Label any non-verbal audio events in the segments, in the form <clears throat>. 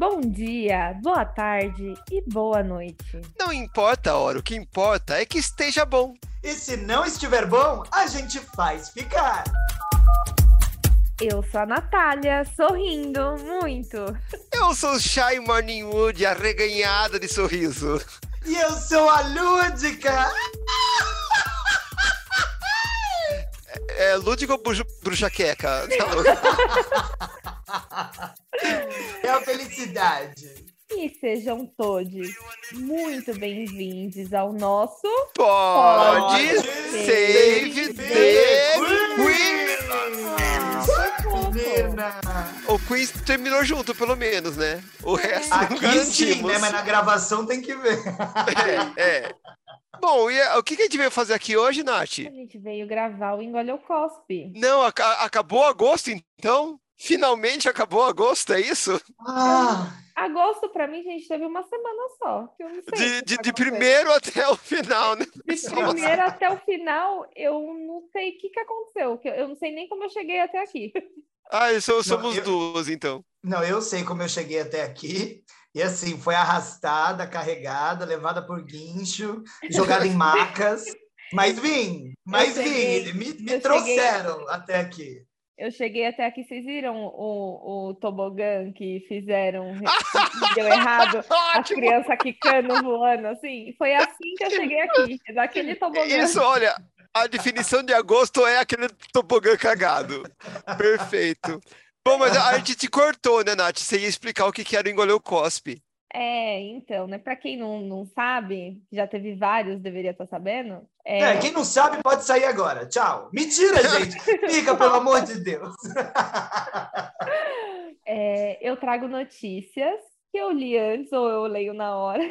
Bom dia, boa tarde e boa noite. Não importa a hora, o que importa é que esteja bom. E se não estiver bom, a gente faz ficar. Eu sou a Natália, sorrindo muito. Eu sou o Shy Morningwood, arreganhada de sorriso. E eu sou a Lúdica. É, é Lúdica ou bruxa, bruxa queca? <laughs> <laughs> É a felicidade. E sejam todos muito bem-vindos ao nosso Pode, Pode Save the Queen! O Queen terminou junto, pelo menos, né? O resto não Aqui sim, né? Mas na gravação tem que ver. É, é. Bom, e o que que a gente veio fazer aqui hoje, Nath? A gente veio gravar o Engole ou Cospe. Não, aca- acabou agosto, então? Finalmente acabou agosto, é isso? Ah, Agosto, pra mim, gente, teve uma semana só. que Eu não sei. De, que de, de primeiro até o final, né? De primeiro até o final, eu não sei o que, que aconteceu. que Eu não sei nem como eu cheguei até aqui. Ah, so- somos eu- duas, então. não, eu sei como eu cheguei até aqui. E assim, foi arrastada, carregada, levada por guincho, <laughs> jogada em macas. Mas vim, mas cheguei- vim, me, me eu cheguei- trouxeram até aqui. Eu cheguei até aqui, vocês viram o, o tobogã que fizeram, <laughs> que deu errado? <laughs> As crianças quicando, voando, assim. Foi assim que eu cheguei aqui, daquele tobogã. Isso, olha, a definição de agosto é aquele tobogã cagado. Perfeito. Bom, mas a gente te cortou, né, Nath? Você ia explicar o que que era o engolir o cospe. É, então, né? Para quem não, não sabe, já teve vários, deveria estar sabendo. É, É, quem não sabe pode sair agora. Tchau. Mentira, gente. Fica, pelo <laughs> amor de Deus. é, eu trago notícias que eu li antes ou eu leio na hora.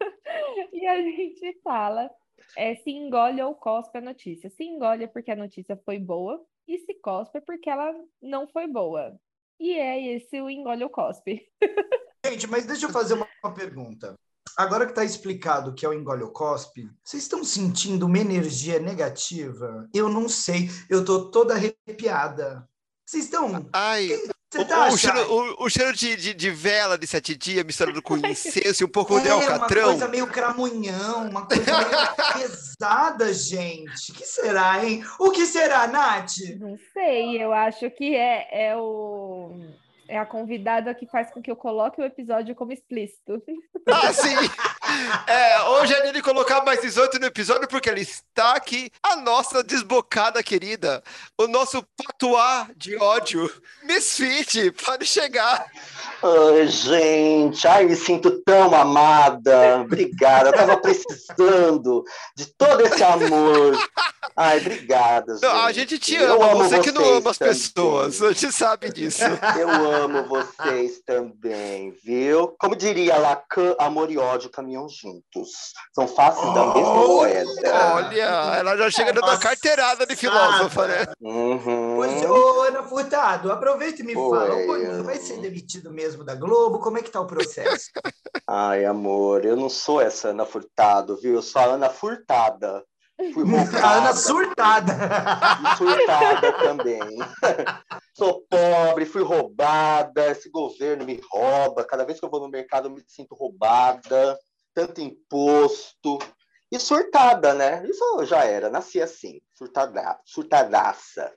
<laughs> e a gente fala é, se engole ou cospe a notícia. Se engole é porque a notícia foi boa, e se cospe é porque ela não foi boa. E é esse o engole ou cospe. <laughs> Gente, mas deixa eu fazer uma, uma pergunta. Agora que está explicado o que é o engole ou cospe, vocês estão sentindo uma energia negativa? Eu não sei. Eu tô toda arrepiada. Vocês estão. Ai, o, tá o cheiro, achando? o- o cheiro de, de, de vela de sete dias misturado com <laughs> incenso e um pouco de É, uma alcatrão. coisa meio cramunhão, uma coisa meio <laughs> pesada, gente. O que será, hein? O que será, Nath? Não sei, eu acho que é, é o. É a convidada que faz com que eu coloque o episódio como explícito. Ah, sim! <laughs> É, hoje é ele colocar mais 18 no episódio porque ele está aqui, a nossa desbocada querida, o nosso patuá de ódio, Misfit, pode chegar. Ai, gente, ai, me sinto tão amada. Obrigada, eu tava precisando de todo esse amor. Ai, obrigada, Não, a gente. gente te Eu ama, amo você que não ama as também. pessoas, a gente sabe disso. Eu amo vocês também, viu? Como diria Lacan, amor e ódio caminham juntos. São faces da mesma Olha! moeda. Olha, ela já chega dando a Nossa, carteirada de filósofa, né? Uhum. Pois, ô, Ana Furtado, aproveita e me Oi, fala. O Boninho vai ser demitido mesmo da Globo? Como é que tá o processo? <laughs> Ai, amor, eu não sou essa Ana Furtado, viu? Eu sou a Ana Furtada. Fui <laughs> A Ana surtada. E surtada também. <laughs> Sou pobre, fui roubada, esse governo me rouba. Cada vez que eu vou no mercado eu me sinto roubada, tanto imposto. E surtada, né? Isso já era, nasci assim, surtada, surtadaça.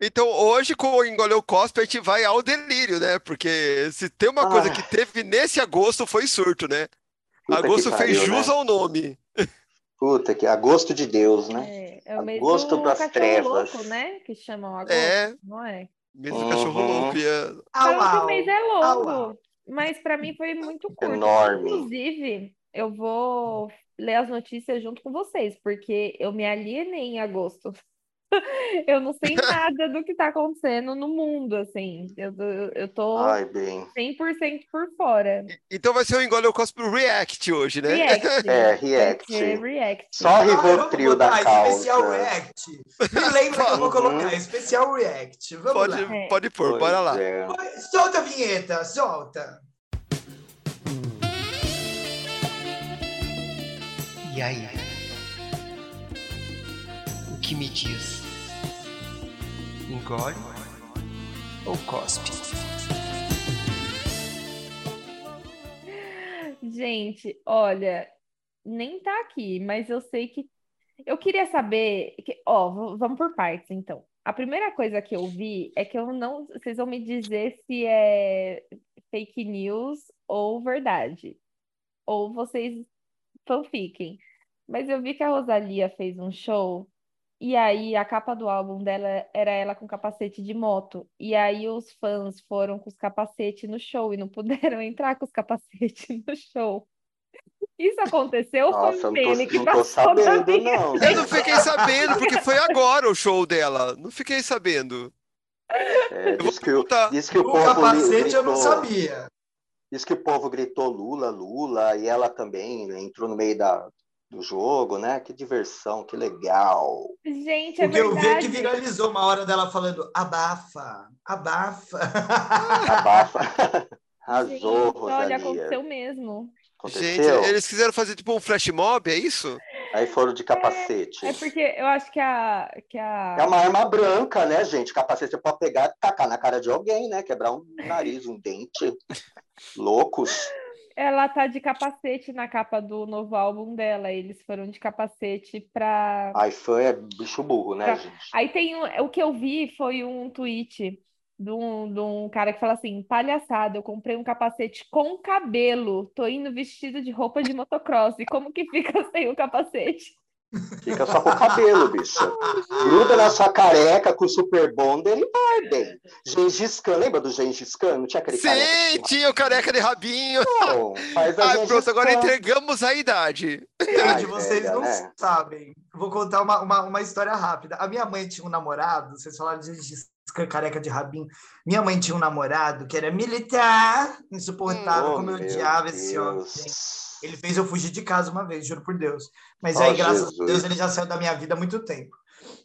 Então hoje com o Engoleu Cospe a gente vai ao delírio, né? Porque se tem uma coisa Ai. que teve nesse agosto foi surto, né? Puta Agosto fez pariu, jus né? ao nome. Puta que agosto de Deus, né? É, é o mês Agosto do pras cachorro trevas. louco, né? Que chamam agosto, É. não é? Mesmo Uhum. cachorro louco. ia- Au, que o au. mês é Au, longo, au. mas para mim foi muito curto. Enorme. Inclusive, eu vou ler as notícias junto com vocês, porque eu me alienei em agosto. <laughs> Eu não sei <laughs> nada do que tá acontecendo no mundo, assim. Eu, eu, eu tô Ai, bem. 100% por fora. Então vai ser o Engoleu Cospe React hoje, né? React. <laughs> É, react. react. Só Ah, Rivotril vamos da causa. Especial React. Me lembra que eu vou Uhum. colocar especial React. Vamos Pode, lá. É. pode pôr, Pois bora lá. é. Solta a vinheta, solta. E aí? O que me diz? Engole ou cospe? Gente, olha, nem tá aqui, mas eu sei que. Eu queria saber. Que... Ó, vamos por partes, então. A primeira coisa que eu vi é que eu não. Vocês vão me dizer se é fake news ou verdade. Ou vocês fanfiquem. Mas eu vi que a Rosalia fez um show. E aí, a capa do álbum dela era ela com capacete de moto. E aí, os fãs foram com os capacetes no show e não puderam <laughs> entrar com os capacetes no show. Isso aconteceu ou foi Nossa, um eu não meme tô, que não tô passou sabendo, não. Eu não fiquei sabendo, porque foi agora o show dela. Não fiquei sabendo. É, Eu diz, que, o- diz que o O povo capacete eu não gritou- sabia. Diz que o povo gritou Lula, Lula, e ela também entrou no meio da, do jogo, né? Que diversão, que legal. Gente, é O que eu vi é que verdade. viralizou uma hora dela falando abafa, abafa. <laughs> Abafa. <laughs> Gente, Arrasou, olha, Rosalia. aconteceu mesmo. Gente, Aconteceu? eles quiseram fazer tipo um flash mob, é isso? Aí foram de capacete. É porque eu acho que a, que a... É uma arma branca, né, gente? Capacete você pode pegar e tacar na cara de alguém, né? Quebrar um nariz, um dente. Loucos. Ela tá de capacete na capa do novo álbum dela. Eles foram de capacete pra. Ai, fã é bicho burro, né, Pra- gente? Aí tem um- o que eu vi foi um tweet de um, de um cara que fala assim: palhaçada, eu comprei um capacete com cabelo, tô indo vestido de roupa de motocross. E como que fica <laughs> sem o capacete? Fica só com o cabelo, bicho. Gruda na sua careca com o super bonder e bem. Gengis Khan, lembra do Gengis Khan? Não tinha aquele careca Sim, que tinha o careca de rabinho. Não, faz a Ai, pronto, agora entregamos a idade. Ai, Gente, vocês velha, não né? sabem. Vou contar uma, uma, uma história rápida. A minha mãe tinha um namorado, vocês falaram de Gengis Khan, careca de rabinho. Minha mãe tinha um namorado que era militar, insuportável, Oh, como eu odiava esse homem. Ele fez eu fugir de casa uma vez, juro por Deus. Mas Oh, aí, graças Jesus. a Deus, ele já saiu da minha vida há muito tempo.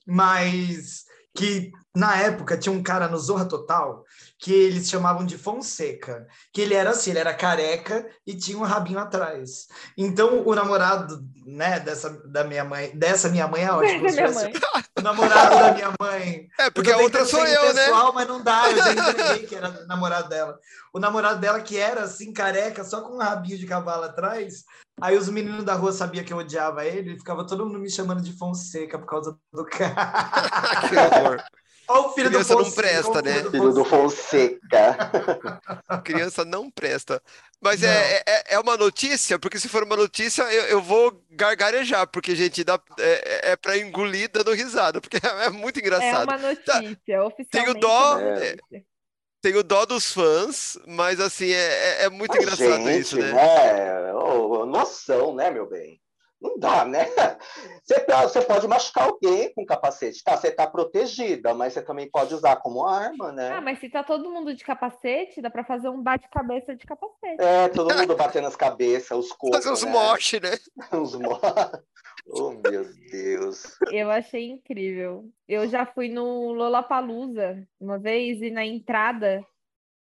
Mas que na época tinha um cara no Zorra Total que eles chamavam de Fonseca, que ele era assim, ele era careca e tinha um rabinho atrás. Então o namorado, né, dessa da minha mãe, dessa minha mãe é ótimo. <laughs> Mãe. <laughs> O namorado da minha mãe É, porque eu a outra sou eu, né? pessoal, mas não dá, eu já <laughs> entreguei que era o namorado dela. O namorado dela que era assim, careca, só com um rabinho de cavalo atrás. Aí os meninos da rua sabiam que eu odiava ele, ficava todo mundo me chamando de Fonseca por causa do cara. Que horror. Olha o filho do Criança não Fonseca, presta, olha o né? Filho do Fonseca. <laughs> Criança não presta. Mas Não. é, é, é uma notícia, porque se for uma notícia, eu, eu vou gargarejar, porque, gente, dá, é, é pra engolir dando risada, porque <laughs> é muito É engraçado. uma notícia, oficialmente. dó, é é. Tenho dó dos fãs, mas assim, é, é- é muito Mas, engraçado gente, isso, né? né? Ô, noção, né, meu bem? Não dá, né? <laughs> Você, tá- você pode machucar alguém com capacete. Tá, você tá protegida, mas você também pode usar como arma, né? Ah, mas se tá todo mundo de capacete, dá pra fazer um bate-cabeça de capacete. É, todo mundo batendo as cabeças, os corpos, Fazer uns né? moche, né? <laughs> Uns mo- <laughs> Oh, meu Deus. Eu achei incrível. Eu já fui no Lollapalooza uma vez e na entrada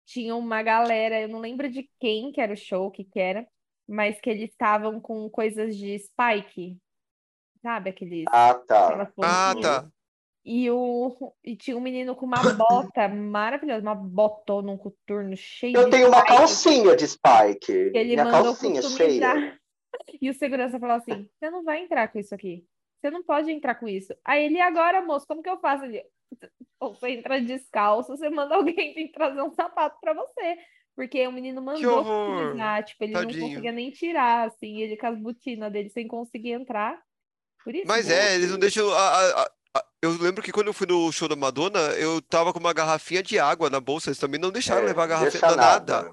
tinha uma galera, eu não lembro de quem que era o show, o que que era, mas que eles estavam com coisas de Spike, sabe? Aqueles, Ah, tá. Ah, tá. E, o, e tinha um menino com uma <laughs> bota maravilhosa, uma botona, um coturno cheio Eu de tenho uma Spike, calcinha de Spike. que ele Minha mandou calcinha customizar. cheia. <laughs> E o segurança falou assim: Você não vai entrar com isso aqui. Você não pode entrar com isso. Aí ele, "E agora, moço, como que eu faço? Ele, ou você entra descalço, você manda <laughs> alguém vir trazer um sapato pra você. Porque o menino mandou customizar, tipo, ele não Tadinho. conseguia nem tirar, assim, ele com as botinas dele sem conseguir entrar. Por isso Mas é, eles não deixam. a- a- a- eu lembro que quando eu fui no show da Madonna, eu tava com uma garrafinha de água na bolsa. Eles também não deixaram É, levar a garrafinha deixa nada.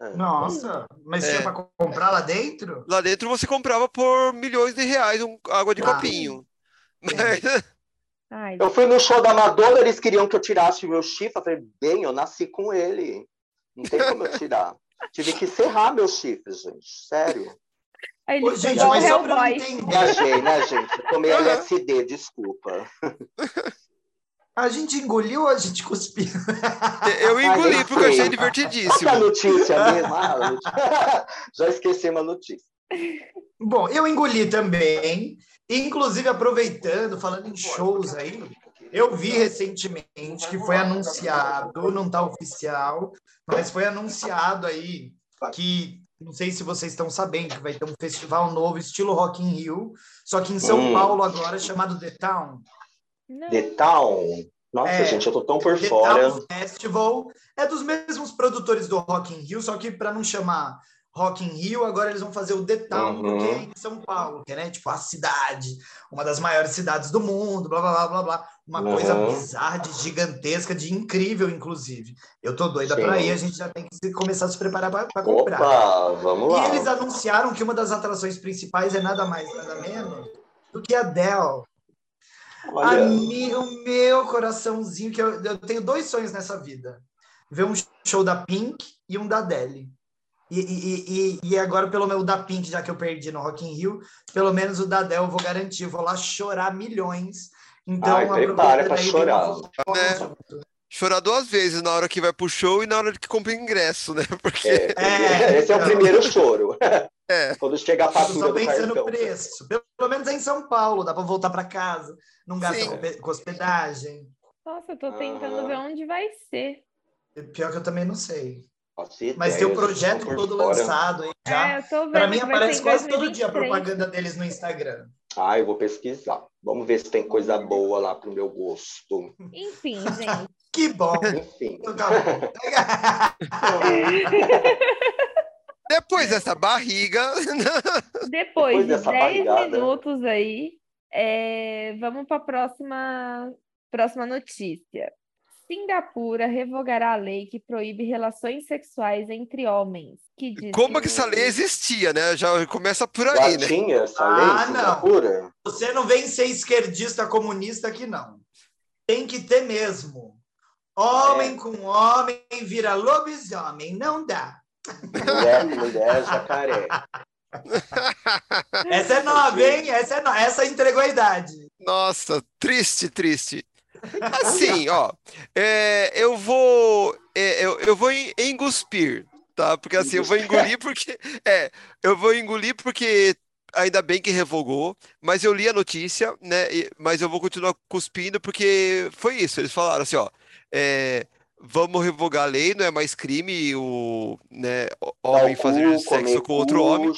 É. Nossa, mas É. tinha para comprar lá dentro? Lá dentro você comprava por milhões de reais um, água de Ah. copinho. Sim. Mas, Ai, Eu fui no show da Madonna, eles queriam que eu tirasse o meu chifre. Eu falei, bem, eu nasci com ele. Não tem como eu tirar. Tive que serrar meus chifres, gente. Sério. Aí ele Ô, gente, mas só Hellboy. entender, Viajei, né, gente? Eu Tomei. LSD, desculpa. <laughs> a gente engoliu ou a gente cuspiu? eu engoli porque eu achei é a divertidíssimo. notícia mesmo? Ah, a <laughs> notícia. Já esqueci uma notícia. Bom, eu engoli também. Inclusive, aproveitando, falando em shows aí, eu vi recentemente que foi anunciado, não está oficial, mas foi anunciado aí que Não sei se vocês estão sabendo que vai ter um festival novo, estilo Rock in Rio, só que em São Hum. Paulo agora, chamado The Town. Não. The Town. Nossa, É, gente, eu tô tão por The fora. Town Festival é dos mesmos produtores do Rock in Rio, só que para não chamar Rock in Rio, agora eles vão fazer o The Town, Uhum. porque é em São Paulo, que é né, tipo a cidade, uma das maiores cidades do mundo, blá blá blá blá blá. Uma Uhum. coisa bizarra, de gigantesca, de incrível, inclusive. Eu tô doida para ir, a gente já tem que começar a se preparar para comprar. Opa, vamos E lá. eles anunciaram que uma das atrações principais é nada mais, nada menos do que a Adele. A Olha, mi- o meu coraçãozinho, que eu, eu tenho dois sonhos nessa vida: ver um show da Pink e um da Adele. E, e, e, e agora, pelo menos o da Pink, já que eu perdi no Rock in Rio, pelo menos o da Adele eu vou garantir, eu vou lá chorar milhões. Então, Ai, prepara pra chorar. junto. Chorar duas vezes, na hora que vai pro show e na hora que compra ingresso, né? <laughs> Porque é, É, esse é o primeiro choro. É. <laughs> Quando chega a fatura só no cartão. preço. Pelo, menos é em São Paulo, dá para voltar para casa, não gasta Sim. com, com hospedagem. Nossa, eu tô tentando Aham. ver onde vai ser. Pior que eu também não sei. Mas tem o tô projeto todo fora. lançado aí já. É, Para mim aparece quase todo dia a 2023. propaganda deles no Instagram. Ah, eu vou pesquisar. Vamos ver se tem coisa boa lá pro meu gosto. Enfim, <laughs> gente. Que bom. Enfim. Então tá <laughs> depois dessa barriga, <laughs> Depois Depois de dessa 10 barrigada. minutos aí, é, vamos para a próxima, próxima notícia. Singapura revogará a lei que proíbe relações sexuais entre homens. Que diz como que essa lei existia, né? Já começa por Já aí, né? tinha essa lei Ah, em não. Singapura? Você não vem ser esquerdista comunista aqui, não. Tem que ter mesmo. Homem É. com homem vira lobisomem. Não dá. Mulher mulher, jacaré. Essa é nova, hein? Essa, é no... Essa entregou a idade. Nossa, triste, triste. Assim, ó, é, eu vou, é, eu, eu vou en- enguspir, tá? Porque assim, eu vou engolir porque, é, eu vou engolir porque ainda bem que revogou, mas eu li a notícia, né? e- mas eu vou continuar cuspindo porque foi isso. Eles falaram assim, ó, é, vamos revogar a lei, não é mais crime o, né, homem fazer sexo com outro homem.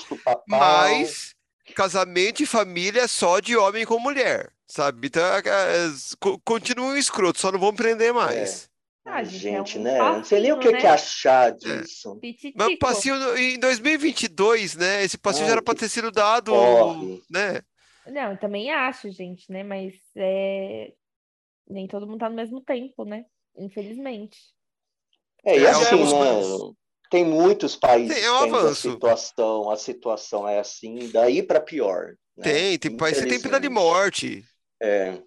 Mas casamento e família é só de homem com mulher, sabe? Então, é, é, co- continua um escroto, só não vão prender mais. Ah, Ai, gente, é um né? Não sei nem o que, passinho, que né? achar disso. Mas o passinho no- em 2022, né? Esse passinho já era para ter sido dado, porre. né? Não, eu também acho, gente, né? Mas é... nem todo mundo tá no mesmo tempo, né? Infelizmente. É, e É, assim, é né? Tem muitos países Tem, é um que a situação, a situação é assim, daí para pior. né? Tem, tem país que tem pena de morte. É.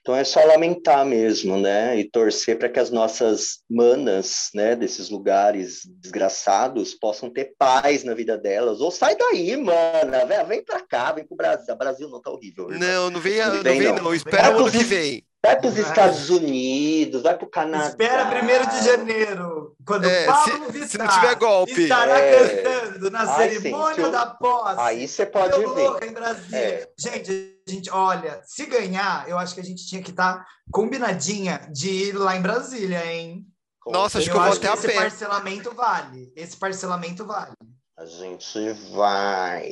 Então é só lamentar mesmo, né? E torcer para que as nossas manas, né, desses lugares desgraçados possam ter paz na vida delas. Ou sai daí, mana, vem, vem para cá, vem pro Brasil. Brasil não tá horrível. irmã. Não, não vem, Não não vem, não. não. Espera o ano que vem. Vai para os. Estados Unidos, vai para o Canadá. Espera 1 de janeiro, quando É, Pablo se- Vittar se não tiver golpe. estará É. cantando na Ai, cerimônia eu- da posse. Aí você pode Eu ver. louca em Brasília. É. Gente, a gente, olha, se ganhar, eu acho que a gente tinha que estar combinadinha de ir lá em Brasília, hein? Com Nossa, acho que eu vou até a esse pé. parcelamento vale. Esse parcelamento vale. A gente vai.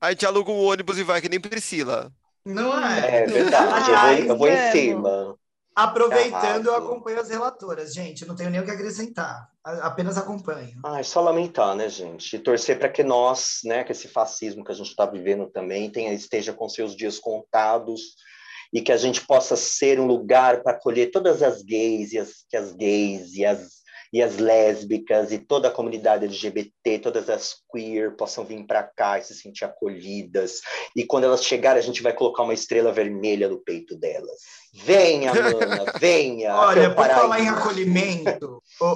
A gente aluga um ônibus e vai, que nem Priscila. Não é? É verdade, eu vou, eu vou em cima. Aproveitando, eu acompanho as relatoras. Gente, não tenho nem o que acrescentar. Apenas acompanho. Ai, só lamentar, né, gente? E torcer para que nós, né, que esse fascismo que a gente está vivendo também tenha, esteja com seus dias contados e que a gente possa ser um lugar para acolher todas as gays e as, que as gays e as, e as lésbicas e toda a comunidade LGBT, todas as queer possam vir para cá e se sentir acolhidas. E quando elas chegarem, a gente vai colocar uma estrela vermelha no peito delas. Venha, mana, <laughs> venha. Olha, por falar em acolhimento, ô,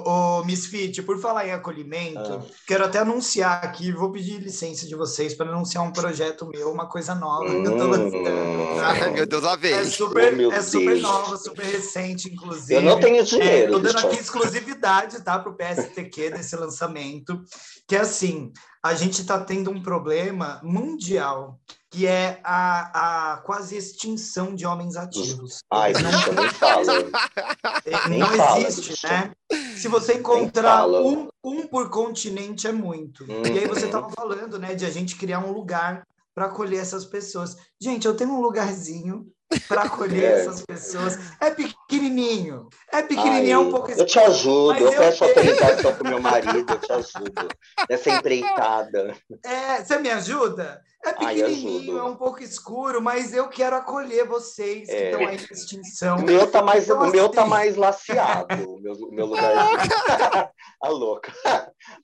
ô, Misfit, por falar em acolhimento, Ah. quero até anunciar aqui, vou pedir licença de vocês para anunciar um projeto meu, uma coisa nova que eu tô Hum. lançando. Tá? meu Deus, lá vem. É super, Oh, é super Deus. nova, super recente, inclusive. Eu não tenho É, dinheiro. tô dando deixa eu- aqui exclusividade, tá, para o PSTQ desse lançamento, que é assim, a gente está tendo um problema mundial, que é a, a quase extinção de homens ativos. Ai, Eles não, nem fala. <laughs> eh, nem não fala, existe, né? Se você encontrar um, um por continente, é muito. E aí você Uhum. estava falando, né, de a gente criar um lugar para acolher essas pessoas. Gente, eu tenho um lugarzinho para acolher <laughs> É. essas pessoas. É pequenininho. É pequenininho, é um Ai, pouco Eu te ajudo, eu eu peço autorização pro meu marido, eu te ajudo. Nessa empreitada. É, você me ajuda? É pequenininho, é um pouco escuro, mas eu quero acolher vocês que É. estão aí em extinção. O meu tá mais, Então, o meu tá assim- mais <laughs> laceado, o meu, meu lugarzinho. A louca.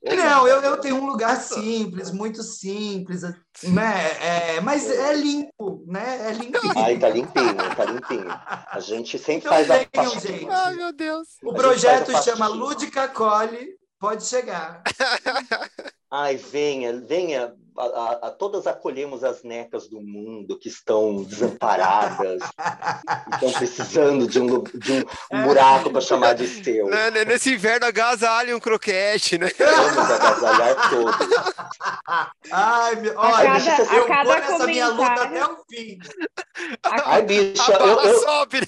Não, eu, eu tenho um lugar simples, muito simples, né? É, mas é limpo, né? É limpinho. Ai, tá limpinho, tá limpinho. A gente sempre Então faz a venham, faxina. gente. Ai, meu Deus. O A projeto a chama. Lúdica Cole, pode chegar. <laughs> Ai, venha, venha. A, a- a- todas acolhemos as necas do mundo que estão desamparadas, <laughs> que estão precisando de um, de um, buraco para chamar de seu. Né, né, Nesse inverno agasalhe um croquete, né? Vamos agasalhar todos. Ai, meu, A olha, cada- eu a cada vou nessa minha luta comentário- até o fim. Ai, bicha, A eu, eu, sobe.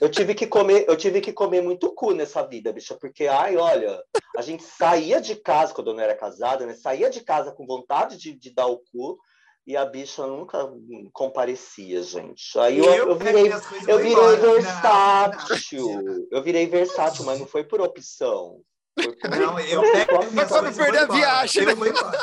Eu tive que comer, eu tive que comer muito cu nessa vida, bicha, porque, ai, olha, a gente saía de casa quando eu não era casada, né? Saía de casa com vontade de, de dar o cu e a bicha nunca comparecia, gente. Aí eu, eu virei Eu virei embora. Não, versátil. Eu virei versátil, mas não foi por opção. Foi por Não, eu pego Mas pra não perder a embora. viagem, né?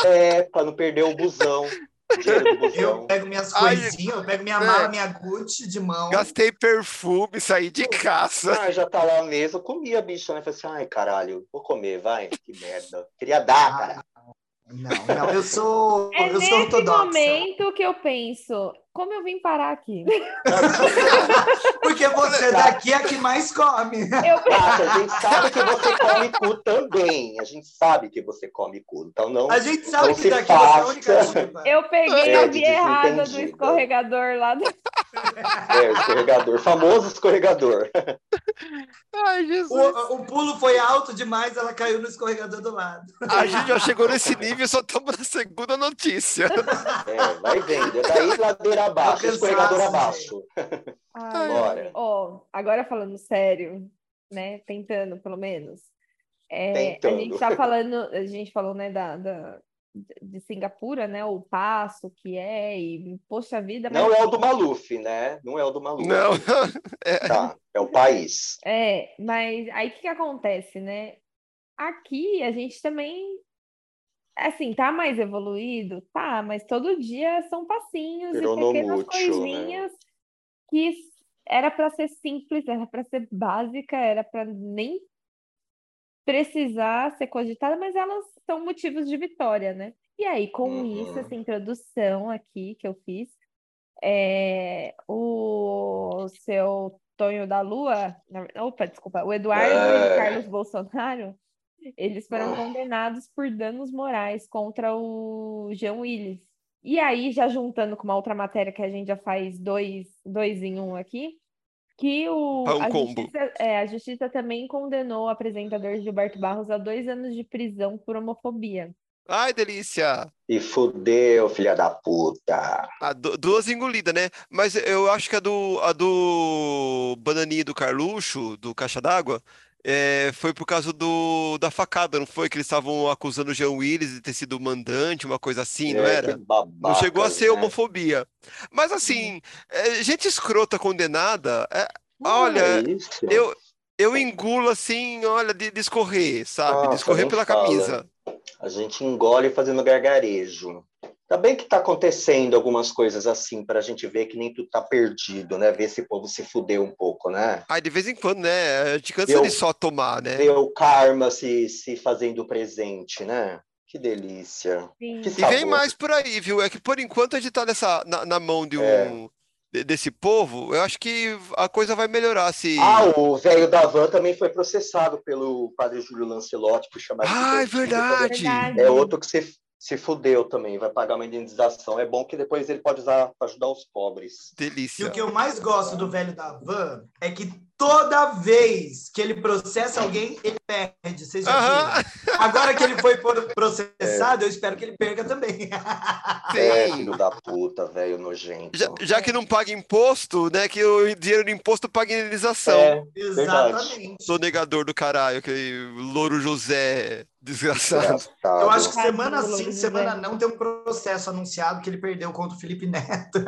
É, pra não perder o busão. <laughs> Eu busão. pego minhas Ai, coisinhas, eu pego minha é. mala, minha Gucci de mão. Gastei perfume, saí de casa. Ah, já tá lá mesmo, eu comi a bicha, né? Falei assim, ai, caralho, vou comer, vai. Que merda. Queria dar, cara. Não, não, eu sou, É eu sou nesse ortodoxa. momento que eu penso, como eu vim parar aqui? <laughs> Porque você daqui é a que mais come. Eu, Tati, a gente sabe que você come cu também. A gente sabe que você come cu. Então não. A gente sabe Não que daqui você é a única eu peguei É, a via errada do escorregador lá do... É, o escorregador. Famoso escorregador. Ai, Jesus. O, o pulo foi alto demais, ela caiu no escorregador do lado. A gente já chegou nesse nível, só estamos na segunda notícia. É, vai vendo. Daí ladeira abaixo, escorregador abaixo. Ai, <laughs> Bora. Ó, agora falando sério, né? Tentando, pelo menos. É, a Tentando. gente tá falando, a gente falou, né, da, da- de Singapura, né? O passo que é, e poxa vida, mas Não é o do Maluf, né? Não é o do Maluf. Não. <laughs> Tá, é o país. É, mas aí o que que acontece, né? Aqui a gente também, assim, tá mais evoluído? Tá, mas todo dia são passinhos e Virou no pequenas mútil, né? coisinhas que s- era para ser simples, era para ser básica, era para nem precisar ser cogitada, mas elas são motivos de vitória, né? E aí, com Uhum. isso, essa introdução aqui que eu fiz, é, o seu Tonho da Lua, opa, desculpa, o Eduardo e É. Carlos Bolsonaro, eles foram Ah. condenados por danos morais contra o Jean Willis. E aí, já juntando com uma outra matéria que a gente já faz dois, dois em um aqui, que o, É um a combo. justiça, é, a justiça também condenou o apresentador Gilberto Barros a dois anos de prisão por homofobia. Ai, delícia. E fudeu, filha da puta. Ah, du- duas engolidas, né? Mas eu acho que a do, a do Bananinha do Carluxo, do Caixa d'Água, é, foi por causa do, da facada, não foi? Que eles estavam acusando o Jean Willis de ter sido mandante, uma coisa assim, não É, era? que Não chegou a ser né? homofobia. Mas assim, é, gente escrota condenada, é, olha, é eu, eu engulo assim, olha, de, de escorrer, sabe? De Nossa, escorrer nem pela fala. camisa. A gente engole fazendo gargarejo. Tá bem que tá acontecendo algumas coisas assim pra gente ver que nem tudo tá perdido, né? Ver esse povo se fuder um pouco, né? Aí de vez em quando, né? A gente cansa de só tomar, né? Ver o karma se, se fazendo presente, né? Que delícia. Que E vem mais por aí, viu? É que por enquanto a gente tá nessa, na, na mão de É. um de- desse povo, eu acho que a coisa vai melhorar se. Ah, o velho da van também foi processado pelo padre Júlio Lancelotti por chamar de Ah, é divertido verdade. Verdade. É outro que se, se fudeu também, vai pagar uma indenização. É bom que depois ele pode usar para ajudar os pobres. E Delícia. o que eu mais gosto do velho da van é que toda vez que ele processa alguém, ele perde. Vocês já viram? Agora que ele foi <laughs> processado, eu espero que ele perca também. É, Sim. filho da puta, velho, nojento. Já, já que não paga imposto, né? Que o dinheiro do imposto paga indenização. É, Exatamente. Sonegador do caralho, aquele louro José desgraçado. desgraçado. Eu acho que semana sim, semana não tem um processo anunciado que ele perdeu contra o Felipe Neto.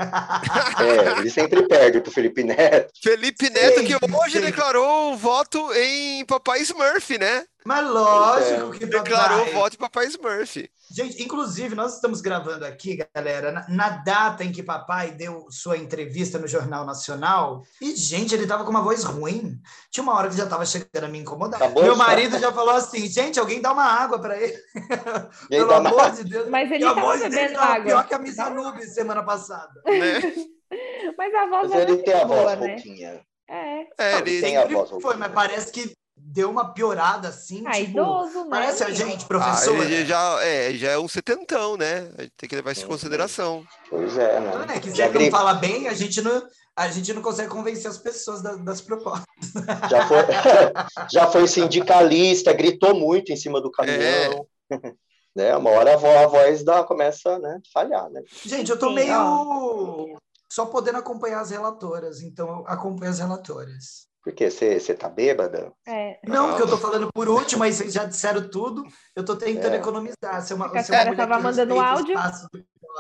É, ele sempre perde pro Felipe Neto. Felipe Neto, que Sempre, hoje declarou o voto em Papai Smurf, né? Mas lógico que Declarou o voto em Papai Smurf. Gente, inclusive, nós estamos gravando aqui, galera, na, na data em que papai deu sua entrevista no Jornal Nacional. E, gente, ele tava com uma voz ruim. Tinha uma hora que já tava chegando a me incomodar. Acabou Meu já? marido já falou assim: gente, alguém dá uma água para ele. <laughs> Pelo dá amor de Deus. Mas ele a tava dele bebendo tava água. pior que a Missa Nubes semana passada. Né? <laughs> Mas a voz Mas é ele muito tem a boa, voz né? É. É, ele. tem a sempre voz foi, mas parece que deu uma piorada assim. Ah, tipo, idoso, né? Parece a gente, Ah, professora. ele já é, já é um setentão, né? A gente tem que levar isso em consideração. Pois é, né? É, que se Já, ele não fala bem, a gente não, a gente não consegue convencer as pessoas da- das propostas. já foi, <laughs> já foi sindicalista, gritou muito em cima do caminhão. <laughs> né? Uma hora a, vo- a voz da, começa né, a falhar, né? Gente, eu tô meio só podendo acompanhar as relatoras, então eu acompanho as relatoras. Por quê? Você você tá bêbada? É. Não, porque eu tô falando por último, aí vocês já disseram tudo. Eu tô tentando É. economizar. Uma, Porque a ser uma senhora mulher tava que mandando áudio?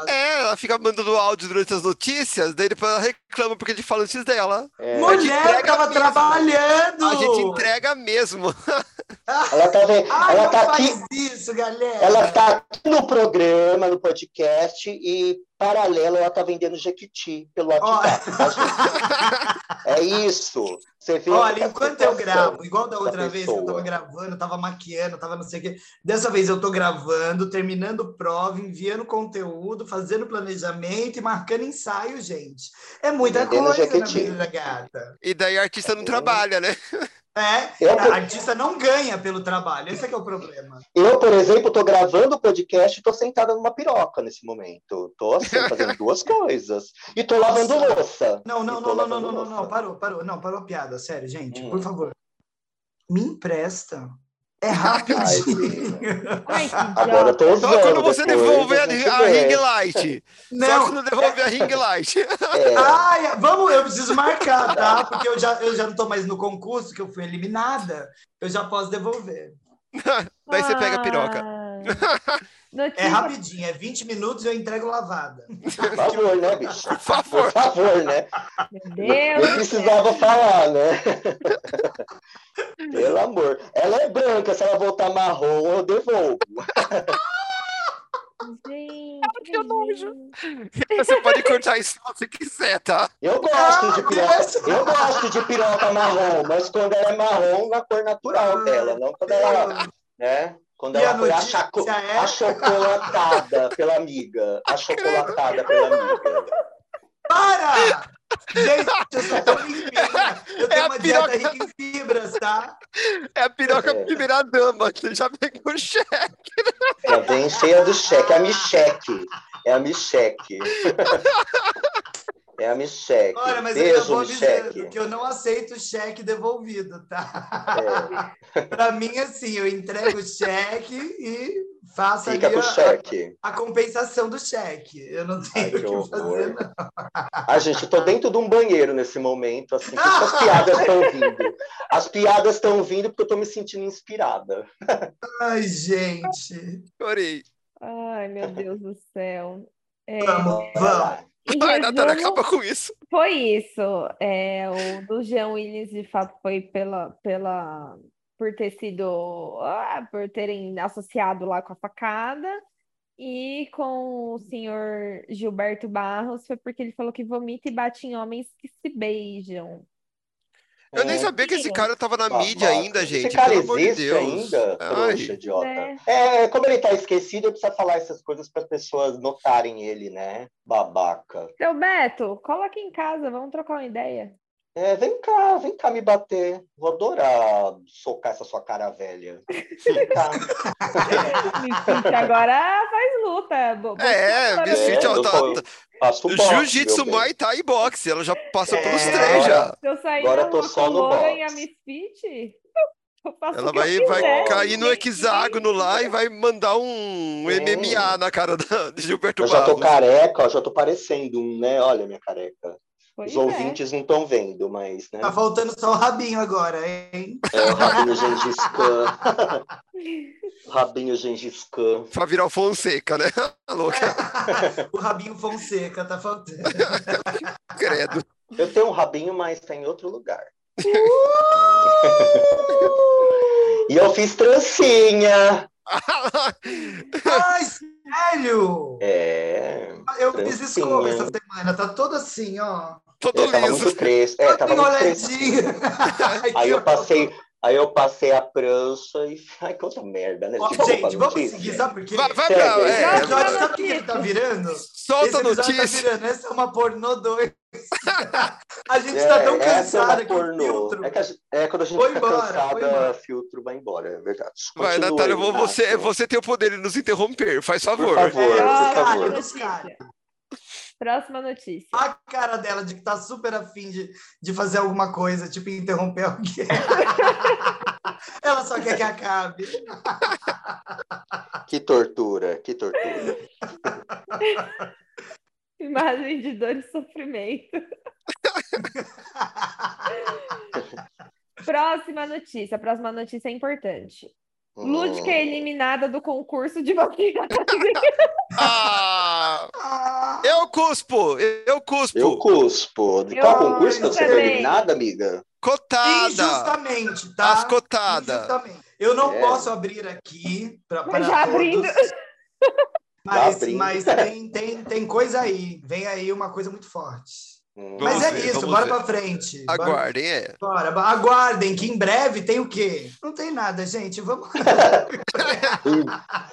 É, ela fica mandando áudio durante as notícias, daí depois ela reclama porque a gente fala antes dela. É, Mulher, tava mesmo. trabalhando! A gente entrega mesmo. <laughs> ela tá, vendo, Ai, ela não tá faz aqui, isso, galera! ela tá aqui no programa, no podcast, e paralelo ela tá vendendo Jequiti pelo WhatsApp. tá, gente? <laughs> É isso. Você vê Olha, enquanto eu gravo, igual da da outra vez que eu tava gravando, tava maquiando, tava não sei o quê. Dessa vez eu tô gravando, terminando prova, enviando conteúdo, fazendo planejamento e marcando ensaio, gente. É muita Vendendo coisa na jaquetinha. vida da gata. E daí a artista não trabalha, né? <laughs> É, Eu- a artista não ganha pelo trabalho, esse é que é o problema. Eu, por exemplo, tô gravando o podcast e tô sentada numa piroca nesse momento. Tô assim, fazendo <laughs> duas coisas. E tô lavando louça. Não, não, não, não, não, não, não, não, parou, parou, não, parou a piada, sério, gente, Hum. por favor. Me empresta. É rapidinho. Ai, Agora eu tô idiota. Só usando. quando você depois devolver a, a ring light. Só Não, quando devolver a ring light. É, <laughs> Ai, vamos, eu preciso marcar, tá? Porque eu já, eu já não tô mais no concurso, que eu fui eliminada. Eu já posso devolver. <laughs> Daí você pega a piroca. <laughs> Ah. É rapidinho, é 20 minutos e eu entrego lavada. <laughs> por favor, né, bicho? Por favor. Por favor, né? Meu Deus. precisava falar, né? Pelo amor. Ela é branca, se ela voltar marrom, eu devolvo. Gente, que nojo. Você pode cortar isso se você quiser, tá? Eu gosto de Ah, piroca. Deus. Eu gosto de piroca marrom, mas quando ela é marrom na cor natural dela, não quando ela, né? Quando E ela a foi achaco- é? achocolatada <laughs> pela amiga. Achocolatada pela amiga. Para! Gente, eu sou tão limpinha. Eu É tenho a uma dieta piroca. rica em fibras, tá? É a piroca É. primeira dama. Você já pegou o cheque. Já vem cheia do cheque. É a Micheque. É a Micheque. <laughs> É a Micheque. Olha, mas eu já Beijo, Micheque. que eu não aceito cheque devolvido, tá? É, <laughs> Pra mim, assim, eu entrego o cheque e faço fica ali a, cheque. a compensação do cheque. Eu não Ai, tenho que o que fazer, não. A gente, eu tô dentro de um banheiro nesse momento, assim, que as <laughs> piadas estão vindo. As piadas estão vindo porque eu tô me sentindo inspirada. Ai, gente. Chorei. Ai, meu Deus do céu. É, Vamos, vamos. Em Natália, resumo, acaba com isso. foi isso. É, o do Jean Willis, de fato, foi pela, pela, por ter sido, ah, por terem associado lá com a facada. E com o senhor Gilberto Barros, foi porque ele falou que vomita e bate em homens que se beijam. Eu nem É. sabia que esse Sim. cara tava na mídia ainda, gente. Esse cara Pelo amor de existe Deus. ainda, Ai. trouxa, idiota. É. É, como ele tá esquecido, eu preciso falar essas coisas para as pessoas notarem ele, né? Babaca. Seu Beto, coloca em casa, vamos trocar uma ideia. É, vem cá, vem cá me bater. Vou adorar socar essa sua cara velha. Vem cá. <laughs> Misfit agora faz luta. Bo- É, botou Misfit, É, eu tá- tá- boxe, Jiu-Jitsu. Muay Thai e boxe. Ela já passou pelos É. três já. Se eu sair Agora eu tô só no Logan box. e a Misfit, Eu faço Ela o que eu vai, vai quiser, cair no hexágono lá e vai mandar um É. MMA na cara da, de Gilberto Eu já tô Barros. careca, ó, já tô parecendo um, né? Olha minha careca. Pois Os é. ouvintes não estão vendo, mas, né? Tá faltando só o rabinho agora, hein? É o rabinho Gengis Khan. <laughs> rabinho Gengis Khan. Pra virar o Fonseca, né? <laughs> A louca, o rabinho Fonseca tá faltando. <laughs> credo. Eu tenho um rabinho, mas tá em outro lugar. e eu fiz trancinha. Ai, sério? É. Eu fiz isso Trancinha. como essa semana? Tá todo assim, ó. Todo é tava liso. muito crespo. É, tava muito crespo. <laughs> Aí eu passei, aí eu passei a prancha e. <laughs> Ai, que outra merda, né? Ó, gente, vamos notícia. seguir, sabe por quê? Vai, vai Segue. pra. Esse É, episódio, sabe o que ele tá virando? solta Esse a tá notícia. virando. Essa é uma pornô 2. <laughs> a gente tá tão É, essa é cansado uma que o filtro. É, que a gente- é quando a gente Foi fica embora, cansada, embora. filtro vai embora, é verdade. Vai, Continua Natália, aí, você, você tem o poder de nos interromper, faz favor. Por favor, por Próxima favor. notícia. Próxima notícia. A cara dela de que tá super afim de, de fazer alguma coisa, tipo interromper alguém. <laughs> Ela só quer que acabe. Que tortura, que tortura. <laughs> Imagem de dor e sofrimento. <laughs> Próxima notícia. Próxima notícia é importante. Lúdica é eliminada do concurso de maquiagem. <laughs> Ah, eu cuspo, eu cuspo. Eu cuspo. De Eu qual concurso que cuspo você foi eliminada, amiga? Cotada. Injustamente, tá? As cotadas. Injustamente. Eu não É. posso abrir aqui pra, para <laughs> Mas já todos. abrindo. Mas, abrindo. mas tem, tem, tem coisa aí. Vem aí uma coisa muito forte. Hum. Mas é ver, isso, bora ver. pra frente. Aguardem, é. Bora, aguardem que em breve tem o quê? Não tem nada, gente. Vamos. <laughs>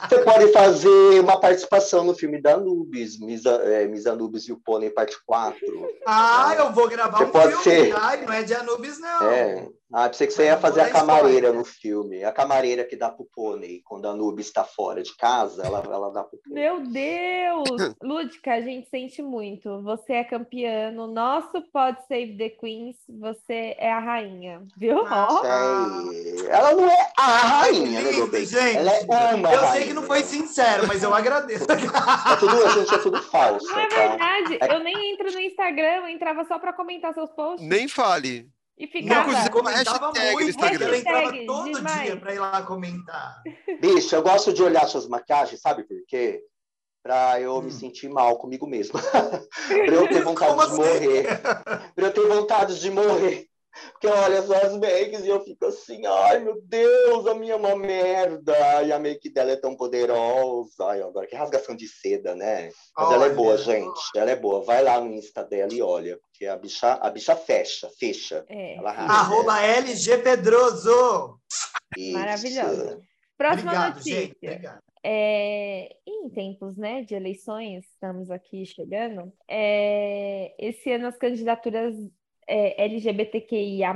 Você pode fazer uma participação no filme da Anubis, Miss, é, Miss Anubis e o Pônei, parte 4. Ah, eu vou gravar Você um pode filme, ser. E não é de Anubis, não. É. Ah, pensei que você ia fazer a camareira no filme. A camareira que dá pro pônei. Quando a Anubis está fora de casa, ela, ela dá pro pônei. Meu Deus! <clears throat> Lúdica, a gente sente muito. Você é campeã. No nosso Pod Save the Queens, você é a rainha. Viu? Ah. Ela não é a rainha, né, meu bem? gente. Ela é uma Eu sei rainha. que não foi sincero, mas eu agradeço. É tudo, a gente é tudo falso, Não é tá? verdade. Eu nem entro no Instagram, eu entrava só pra comentar seus posts Nem fale. E ficava. usei. comentava hashtag no muito, Instagram. ela entrava Hashtag todo demais. dia para ir lá comentar. Bicho, eu gosto de olhar suas maquiagens, sabe por quê? Pra eu me Hum. sentir mal comigo mesmo. <laughs> pra eu ter <laughs> vontade Como de assim? morrer. Pra eu ter vontade de morrer. Porque eu olho as suas makes e eu fico assim, ai meu Deus, a minha é uma merda. E a make dela é tão poderosa. Ai, agora que rasgação de seda, né? Mas ela é Olha. boa, gente. Ela é boa. Vai lá no Insta dela e olha. Porque a bicha, a bicha fecha, fecha. É. Ela rasga. Arroba LG Pedroso. Isso. Maravilhosa. Próxima Obrigado, notícia. gente. É, em tempos, né, de eleições, estamos aqui chegando. é, esse ano as candidaturas é, LGBTQIA+,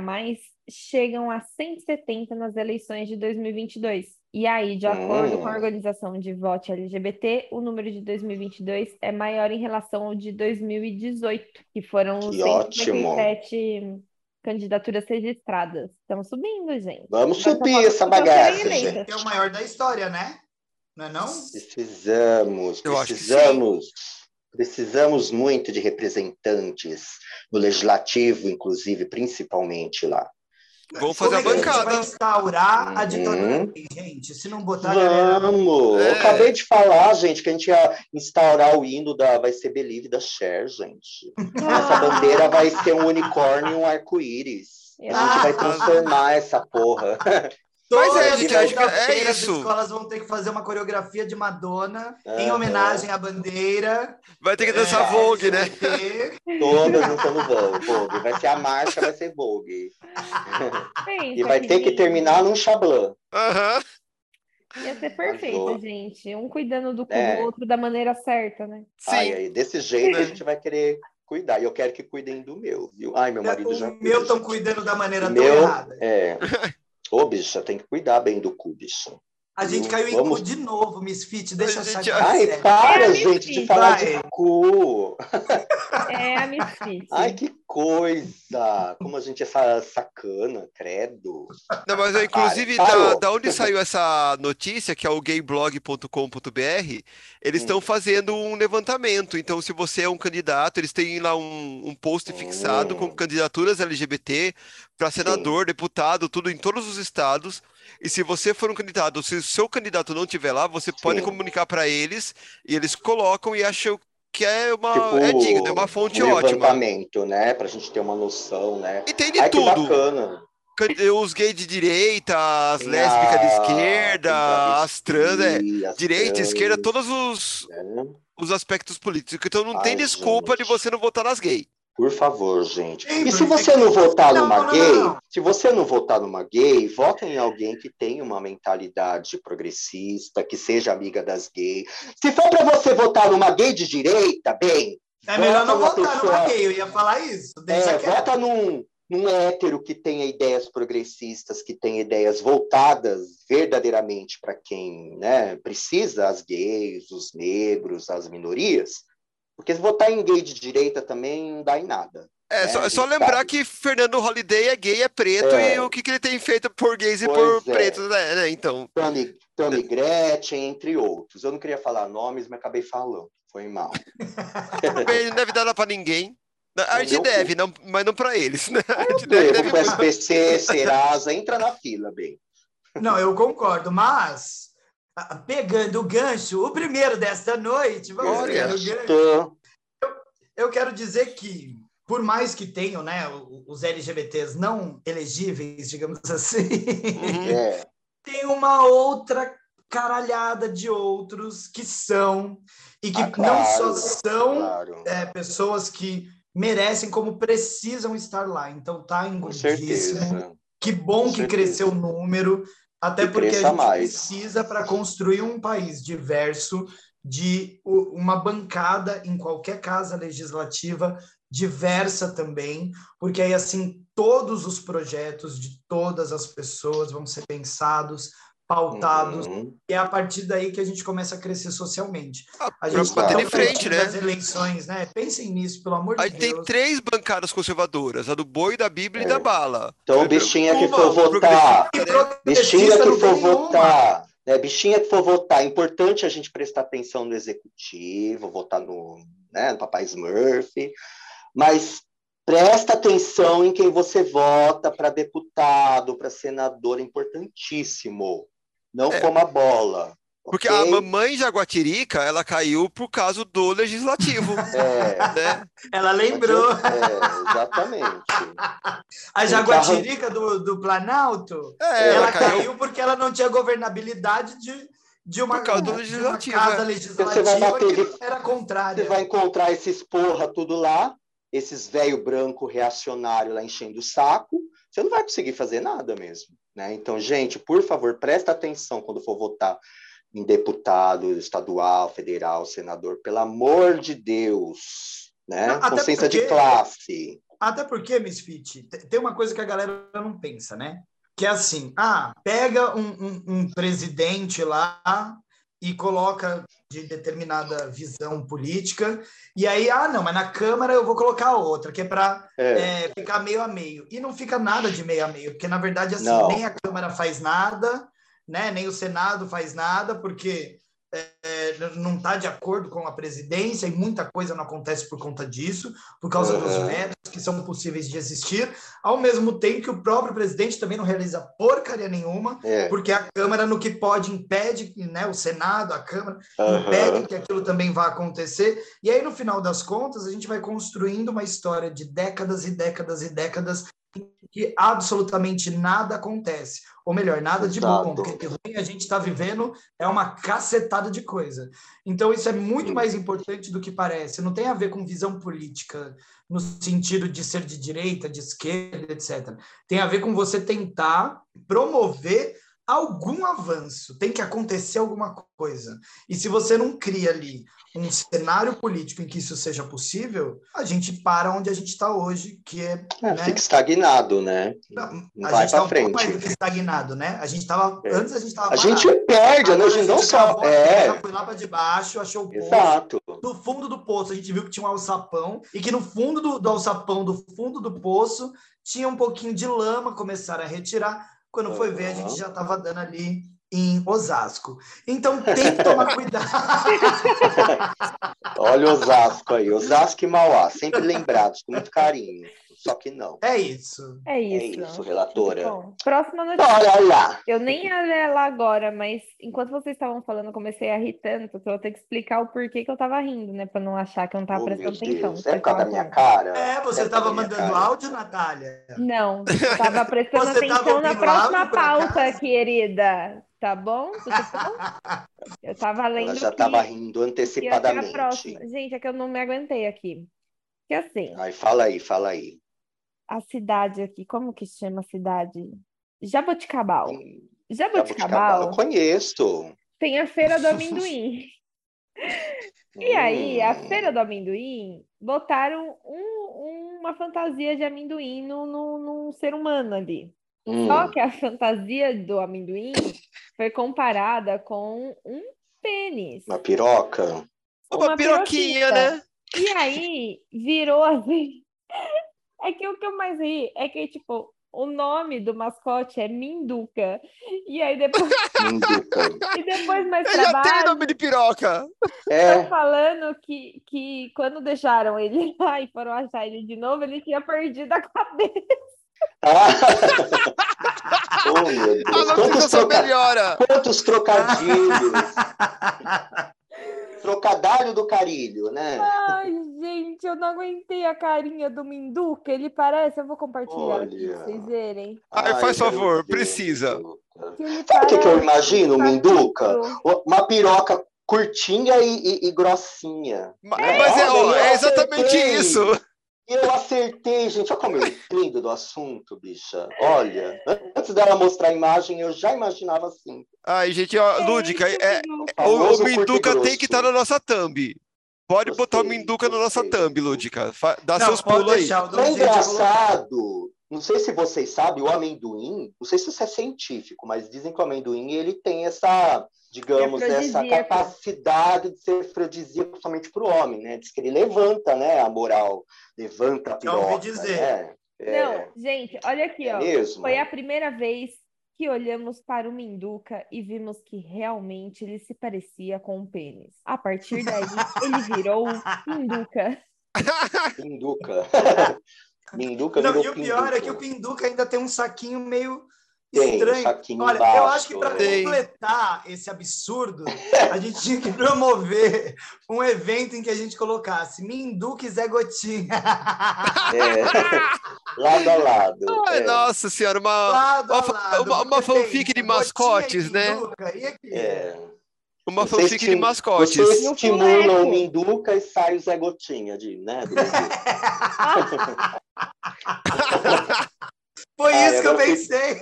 chegam a 170 nas eleições de 2022. E aí, de acordo com a Hum. organização de voto LGBT, o número de 2022 é maior em relação ao de 2018, que foram Que 157 candidaturas registradas. Estamos subindo, gente. Vamos subir essa bagaça, gente. É o maior da história, né? Não é não? Precisamos, Eu acho que sim. precisamos, precisamos muito de representantes no legislativo, inclusive, principalmente lá. Vamos fazer a Como é gente bancada. vai instaurar a Uhum. ditadura, gente? Se não botar a galera... Vamos! É. Eu acabei de falar, gente, que a gente ia instaurar o hino da Vai Ser Believe da Cher, gente. Essa Ah. bandeira vai ser um unicórnio e um arco-íris. A gente vai Ah. transformar essa porra. <laughs> Mas é, gente, acho que é segunda-feira as isso. escolas vão ter que fazer uma coreografia de Madonna em Aham. homenagem à bandeira. Vai ter que dançar É, Vogue, né? Todas dançando Vogue. Vai ser a marcha, vai ser Vogue. Pensa E vai ter que terminar num chablan. Aham. Ia ser perfeito, gente. Um cuidando do É. do outro da maneira certa, né? Ai, Sim. aí, desse jeito a gente vai querer cuidar. E eu quero que cuidem do meu, viu? Ai, meu marido já. O meu estão cuidando da maneira meu, errada. é. <laughs> Ô, bicha, tem que cuidar bem do cu. A gente caiu em Vamos- cu de novo, Misfit. Deixa A a gente-. Ai, sério. para, É, gente, de falar vai. de cu. É a Misfit. Ai, que coisa! Como a gente é sa- sacana, credo. Não, mas inclusive, da, da onde saiu essa notícia, que é o gayblog.com.br, eles estão fazendo um levantamento. Então, se você é um candidato, eles têm lá um, um post fixado com Hum. candidaturas LGBT para senador, deputado, tudo em todos os estados. E se você for um candidato, se o seu candidato não estiver lá, você pode Sim. comunicar para eles e eles colocam e acham que é uma Tipo, é digno, é uma fonte um ótima. levantamento, né? Pra gente ter uma noção, né? E tem de Ai, que tudo. bacana. Can- Os gays de direita, as Tem lésbicas de a- esquerda, tem as trans, é, as direita, trans, esquerda, todos os, né? os aspectos políticos. Então não tem Ai, desculpa de gente. você não votar nas gays. Por favor, gente. E se você não votar numa gay, se você não votar numa gay, vota em alguém que tenha uma mentalidade progressista, que seja amiga das gays. Se for para você votar numa gay de direita, bem, É melhor não votar pessoa- numa gay, eu ia falar isso. Deixa é, vota num, num hétero que tenha ideias progressistas, que tenha ideias voltadas verdadeiramente para quem né, precisa, as gays, os negros, as minorias. Porque se votar em gay de direita também não dá em nada. É, É, só, é só lembrar sabe. que Fernando Holliday é gay, é preto, É. e o que, que ele tem feito por gays e Pois por é. pretos, né? né? Então, Tami, Tami Gretchen, entre outros. Eu não queria falar nomes, mas acabei falando. Foi mal. <laughs> ele não deve dar nada pra ninguém. A gente deve, não, mas não pra eles, né? A gente deve, muito. SPC, Serasa, entra na fila, bem. Não, eu concordo, mas pegando o gancho, o primeiro desta noite, vamos Olha. pegar o gancho. Tô- Eu quero dizer que, por mais que tenham né, os LGBTs não elegíveis, digamos <laughs> assim, Uhum. É, tem uma outra caralhada de outros que são, e que Ah, não claro, só são claro. é, pessoas que merecem, como precisam estar lá. Então tá engordíssimo. Que bom Com que certeza. cresceu o número, até Que porque a gente mais. precisa para construir um país diverso, de uma bancada em qualquer casa legislativa diversa também, porque aí assim todos os projetos de todas as pessoas vão ser pensados, pautados, Uhum. e é a partir daí que a gente começa a crescer socialmente. Ah, A gente bater tá de frente, das né? eleições, né? Pensem nisso, pelo amor de A gente tem Deus. três bancadas conservadoras, a do boi, da Bíblia e É. da bala. Então, bichinha que for votar, bichinha que for votar, né, bichinha que for votar, é importante a gente prestar atenção no executivo, votar no, né, no Papai Smurf, mas presta atenção em quem você vota para deputado, para senador, é importantíssimo. Não É. coma bola. Porque ok? a mamãe Jaguatirica, ela caiu por causa do legislativo, <laughs> É, né? Ela lembrou. é, exatamente. A Jaguatirica do, do Planalto, É, ela, ela caiu... caiu porque ela não tinha governabilidade de, de, uma, Por causa do de uma legislativo, casa legislativa Você vai bater era Você contrária. vai encontrar esses porra tudo lá, esses velho branco reacionário lá enchendo o saco, você não vai conseguir fazer nada mesmo, né? Então, gente, por favor, presta atenção quando for votar em deputado estadual, federal, senador, pelo amor de Deus, né? Não, Consciência de porque- classe. Até porque, Misfit, te- tem uma coisa que a galera não pensa, né? Que é assim, ah, pega um, um- um presidente lá e coloca de determinada visão política, e aí, ah, não, mas na Câmara eu vou colocar outra, que é para É, ficar meio a meio. E não fica nada de meio a meio, porque na verdade assim, Não. nem a Câmara faz nada, né? Nem o Senado faz nada, porque é, não está de acordo com a presidência e muita coisa não acontece por conta disso, por causa dos Uhum. vetos que são possíveis de existir, ao mesmo tempo que o próprio presidente também não realiza porcaria nenhuma, é. porque a Câmara no que pode impede, né? O Senado, a Câmara aham. impedem que aquilo também vá acontecer. E aí, no final das contas, a gente vai construindo uma história de décadas e décadas e décadas que absolutamente nada acontece. Ou melhor, nada de bom, porque de ruim a gente está vivendo é uma cacetada de coisa. Então, isso é muito mais importante do que parece. Não tem a ver com visão política, no sentido de ser de direita, de esquerda, etc. Tem a ver com você tentar promover algum avanço, tem que acontecer alguma coisa. E se você não cria ali um cenário político em que isso seja possível, a gente para onde a gente está hoje, que é. É, né? Fica estagnado, né? Não, Não a vai gente tá um frente. pouco mais do que estagnado, né? A gente tava. É. Antes a gente tava. A gente perde, né? A gente não terra, É, foi lá para debaixo, achou o poço. exato. No fundo do poço, a gente viu que tinha um alçapão, e que no fundo do, do alçapão, do fundo do poço, tinha um pouquinho de lama, começaram a retirar. Quando foi ver, a gente já estava dando ali em Osasco. Então tem que tomar cuidado. <laughs> Olha o Osasco aí, Osasco e Mauá, sempre lembrados, com muito carinho. Só que não. É isso. É É isso. isso, relatora. Bom, próxima notícia. Olha lá. Eu nem ia ler lá agora, mas enquanto vocês estavam falando, eu comecei a rir tanto que eu vou ter que explicar o porquê que eu tava rindo, né? Pra não achar que eu não tava Oh, prestando atenção. Você É por causa da minha cara? É, você É causa da minha mandando cara. áudio, Natália? Não, eu tava prestando Você tava atenção na ouvindo próxima pauta, acaso? querida. Tá bom? Tudo bom? <laughs> Eu tava lendo Ela já que estava rindo antecipadamente. próxima. Gente, é que eu não me aguentei aqui. Que assim, Ai, fala aí, fala aí. A cidade aqui, como que chama a cidade? Jaboticabal. Jaboticabal eu conheço. tem a Feira do <laughs> Amendoim. E aí, a Hum, Feira do Amendoim botaram um- uma fantasia de amendoim no, no, num ser humano ali. hum. Só que a fantasia do amendoim foi comparada com um pênis. Uma piroca? Uma piroquinha, piroquita. né? E aí virou assim. É que o que eu mais ri é que, tipo, o nome do mascote é Minduca. E aí depois, <laughs> Minduca. e depois mais pra já tenho baixo, nome de piroca. É, falando que, que quando deixaram ele <laughs> lá e foram achar ele de novo, ele tinha perdido a cabeça. Ah. <laughs> oh, meu Deus. A Quantos, notícia troca... melhora. Quantos trocadilhos. Trocadalho do carilho, né? Ai, gente, eu não aguentei a carinha do Minduca. Ele parece, eu vou compartilhar aqui pra Olha. vocês verem. Ai, Ai, faz favor, ver, precisa. Que ele Sabe o que, que eu imagino, um Minduca? Uma piroca curtinha e, e- e grossinha. Ma- É, Mas é, olha, ó, é exatamente acertei. isso. E eu acertei, gente. Olha como eu entendo do assunto, bicha. Olha, antes dela mostrar a imagem, eu já imaginava assim. Ai, gente, ó, É Lúdica, é, Minduca. o, o Minduca tem que estar na nossa thumb. Pode botar o Gostei, Minduca na nossa gostei. thumb, Lúdica. Fa- Dá Não, seus pulos aí. É engraçado. Não sei se vocês sabem, o amendoim, não sei se isso é científico, mas dizem que o amendoim ele tem essa, digamos, essa afrodisíaco. capacidade de ser afrodisíaco somente para o homem, né? Diz que ele levanta, né, a moral, levanta a ouvi piroca, dizer. né? É, Não, gente, olha aqui, é ó. mesmo? Foi a primeira vez que olhamos para o Minduca e vimos que realmente ele se parecia com um pênis. A partir daí, <laughs> ele virou Minduca. <laughs> Minduca. <laughs> Minduca Não, virou e o pior é que o pinduca. Pinduca ainda tem um saquinho meio Tem, estranho. Olha, embaixo, eu acho que para Tem. completar esse absurdo, a gente tinha que promover um evento em que a gente colocasse Minduca e Zé Gotinha. É. lado a lado. Ai, é. nossa senhora, uma, Lado uma, lado, uma, uma fanfic de mascotes, né? E aqui? É. Uma Você fanfic de estim- mascotes. Você E o estimula fuleco? o Minduca e sai o Zé Gotinha, de, né? <laughs> <laughs> Foi Ah, isso que eu pensei.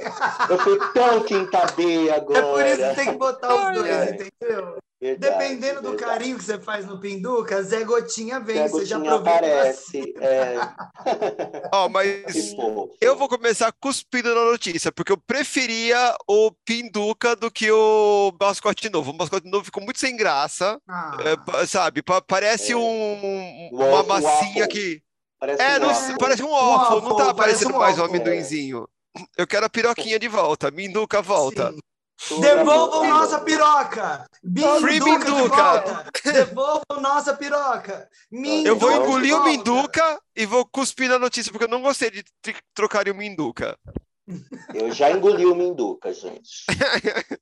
Eu fui tão quinta B agora. É por isso que tem que botar os dois, ai. entendeu? Verdade, Dependendo do verdade. carinho que você faz no Pinduca, Zé Gotinha vem, Zé você já aproveita aparece. É, <laughs> <laughs> que mas eu vou começar cuspindo na notícia, porque eu preferia o Pinduca do que o mascote novo. O mascote novo ficou muito sem graça, Ah, é, sabe? Pa- Parece É. um, uma massinha que. Parece É, um não, parece um waffle, não tá parece parecendo um mais um amendoinzinho. Eu quero a piroquinha de volta. Minduca volta. sim. Tudo Devolvam nossa piroca! Free Minduca de Minduca! volta! Devolvam nossa piroca! Eu vou Minduca engolir o! Minduca e vou cuspir na notícia, porque eu não gostei de tr- trocar o Minduca. Eu já engoli o Minduca, gente. <laughs>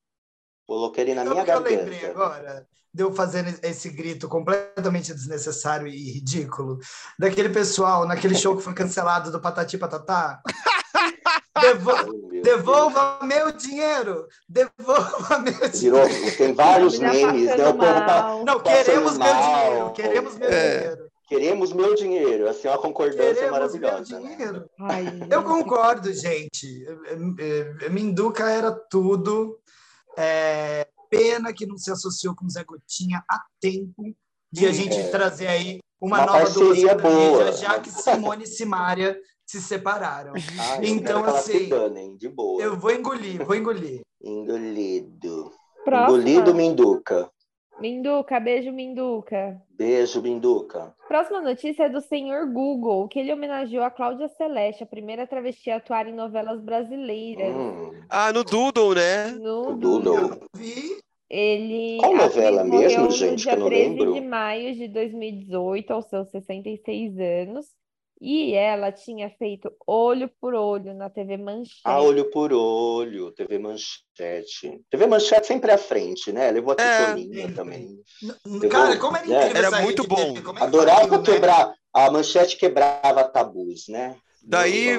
Coloquei ele na Sabe minha que eu lembrei garganta. agora? De eu fazendo esse grito completamente desnecessário e ridículo, daquele pessoal naquele show que foi cancelado do Patati Patatá. <laughs> Devo- Ai, meu Deus. devolva meu dinheiro! Devolva meu dinheiro! Virou, tem vários Já memes. Né? Povo tá- mal. Não, queremos meu mal. dinheiro! Queremos meu É. dinheiro! Queremos meu dinheiro. Assim, uma concordância Queremos maravilhosa. meu né? Eu concordo, gente. Eh, eh, Minduca era tudo. É, pena que não se associou com o Zé Gotinha a tempo de a Hum, gente é. trazer aí uma, Uma nova dupla boa. já que Simone e Simária se separaram. <laughs> Ah, eu Então, assim, se danem, de boa. Eu vou engolir, vou engolir. Engolido. Próxima. Engolido, Minduca. Minduca, beijo, Minduca. Beijo, Minduca. Próxima notícia é do senhor Google, que ele homenageou a Cláudia Celeste, a primeira travesti a atuar em novelas brasileiras. Hum, Ah, no Doodle, né? No o Doodle. Ele, Qual novela mesmo, morreu no gente, que dia eu não 13 lembro? de maio de 2018, aos seus 66 anos. E ela tinha feito Olho por Olho na TV Manchete. Ah, olho por olho, TV Manchete. TV Manchete sempre à frente, né? Levou a É. Titoninha também. N- Cara, como era É. incrível Era essa muito bom. como é Adorava né? quebrar. A Manchete quebrava tabus, né? Daí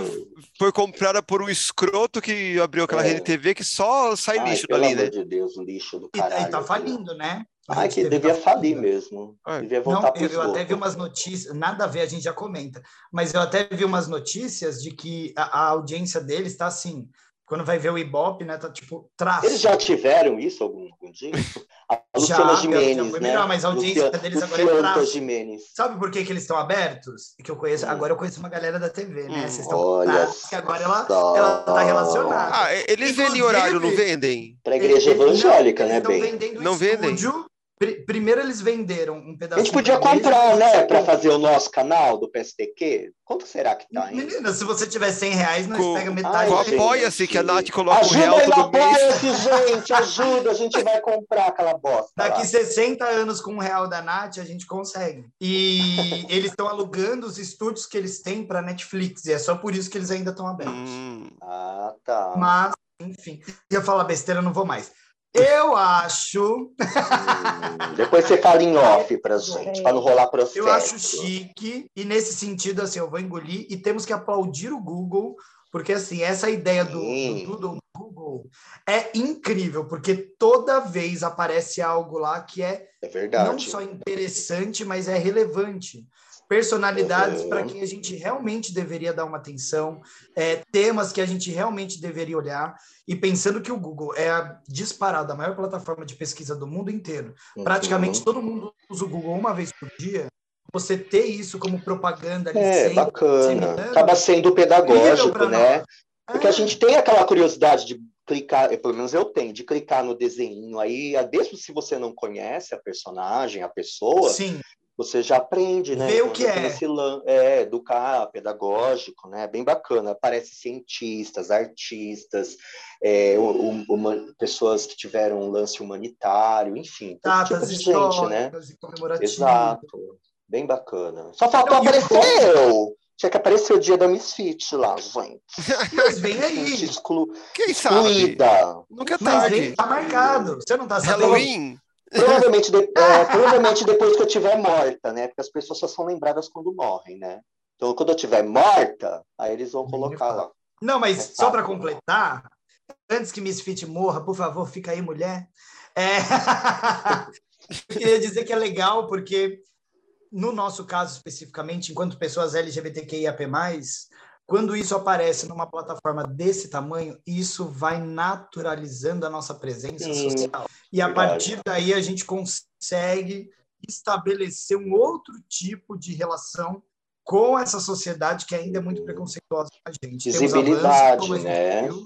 foi comprada por um escroto que abriu aquela É. rede TV que só sai Ai, lixo pelo dali, amor né? de Deus, um lixo do caralho. e tá aquilo. falindo, né? A Ai, Rede que devia tá falir. É. mesmo. Então, Devia Não, voltar pro eu, eu até vi umas notícias, nada a ver, a gente já comenta, mas eu até vi umas notícias de que a, a audiência deles está assim, quando vai ver o Ibope, né, tá tipo traço. Eles já tiveram isso algum, algum dia? <laughs> A Já, Luciana já Gimenez, foi né? melhor, mas a audiência Lucia- deles agora é traço. Gimenez. Sabe por que, que eles estão abertos? Que eu conheço, Hum. agora eu conheço uma galera da TV, né? Hum, Vocês estão olha contados que agora ela, só. ela tá relacionada. Ah, eles vendem Inclusive- horário, não vendem? Pra igreja evangélica, não, né, bem? vendendo Não vendem? Pri- Primeiro eles venderam um A pedacinho gente podia comprar, né, pra fazer o nosso canal do PSTQ? Quanto será que tá, hein? Menina, se você tiver 100 reais, nós Com- pega metade. Apoia-se que a Nath coloca um Ajuda real aí no todo. Apoia-se, gente! Ajuda! A gente vai comprar aquela bosta Daqui lá. 60 anos com um real da Nath, a gente consegue. E eles estão alugando os estúdios que eles têm para Netflix, e é só por isso que eles ainda estão abertos. Hum, Ah, tá. Mas, enfim, ia falar besteira, não vou mais. Eu acho, Hum, Depois você fala em off pra gente, pra não rolar processo. eu acho chique, e nesse sentido, assim, eu vou engolir, e temos que aplaudir o Google, porque, assim, essa ideia do, do Doodle Google é incrível, porque toda vez aparece algo lá que é É não só interessante, mas é relevante. Personalidades Uhum. para quem a gente realmente deveria dar uma atenção, é, temas que a gente realmente deveria olhar, e pensando que o Google é a disparada a maior plataforma de pesquisa do mundo inteiro, praticamente Uhum. todo mundo usa o Google uma vez por dia, você ter isso como propaganda ali É, sempre, bacana. Acaba sendo pedagógico, né? nós. Porque a É. gente tem aquela curiosidade de clicar, pelo menos eu tenho, de clicar no desenho aí, mesmo se você não conhece a personagem, a pessoa, Sim, você já aprende, né? Vê o que é. esse lan- é, educar, pedagógico, né? Bem bacana. Aparece cientistas, artistas, é, o- uma- pessoas que tiveram um lance humanitário, enfim, todo tipo de gente, né? e. Exato. Bem bacana. Só faltou aparecer eu. Tinha que aparecer o dia da Misfit lá, gente. <laughs> Mas vem aí, exclu... quem sabe? excluída. Nunca é mas tarde. vem, tá marcado. Você não tá sabendo? Halloween? Provavelmente, de- <laughs> é, provavelmente depois que eu tiver morta, né? Porque as pessoas só são lembradas quando morrem, né? Então, quando eu tiver morta, aí eles vão colocar lá. Não, mas É só para fácil. completar, antes que Misfit morra, por favor, fica aí, mulher. É... <laughs> eu queria dizer que é legal porque, no nosso caso especificamente, enquanto pessoas LGBTQIAP+, quando isso aparece numa plataforma desse tamanho, isso vai naturalizando a nossa presença Sim, social. E a verdade. partir daí a gente consegue estabelecer um outro tipo de relação com essa sociedade que ainda é muito preconceituosa com a gente. Temos Visibilidade, avanços, como a gente né? viu.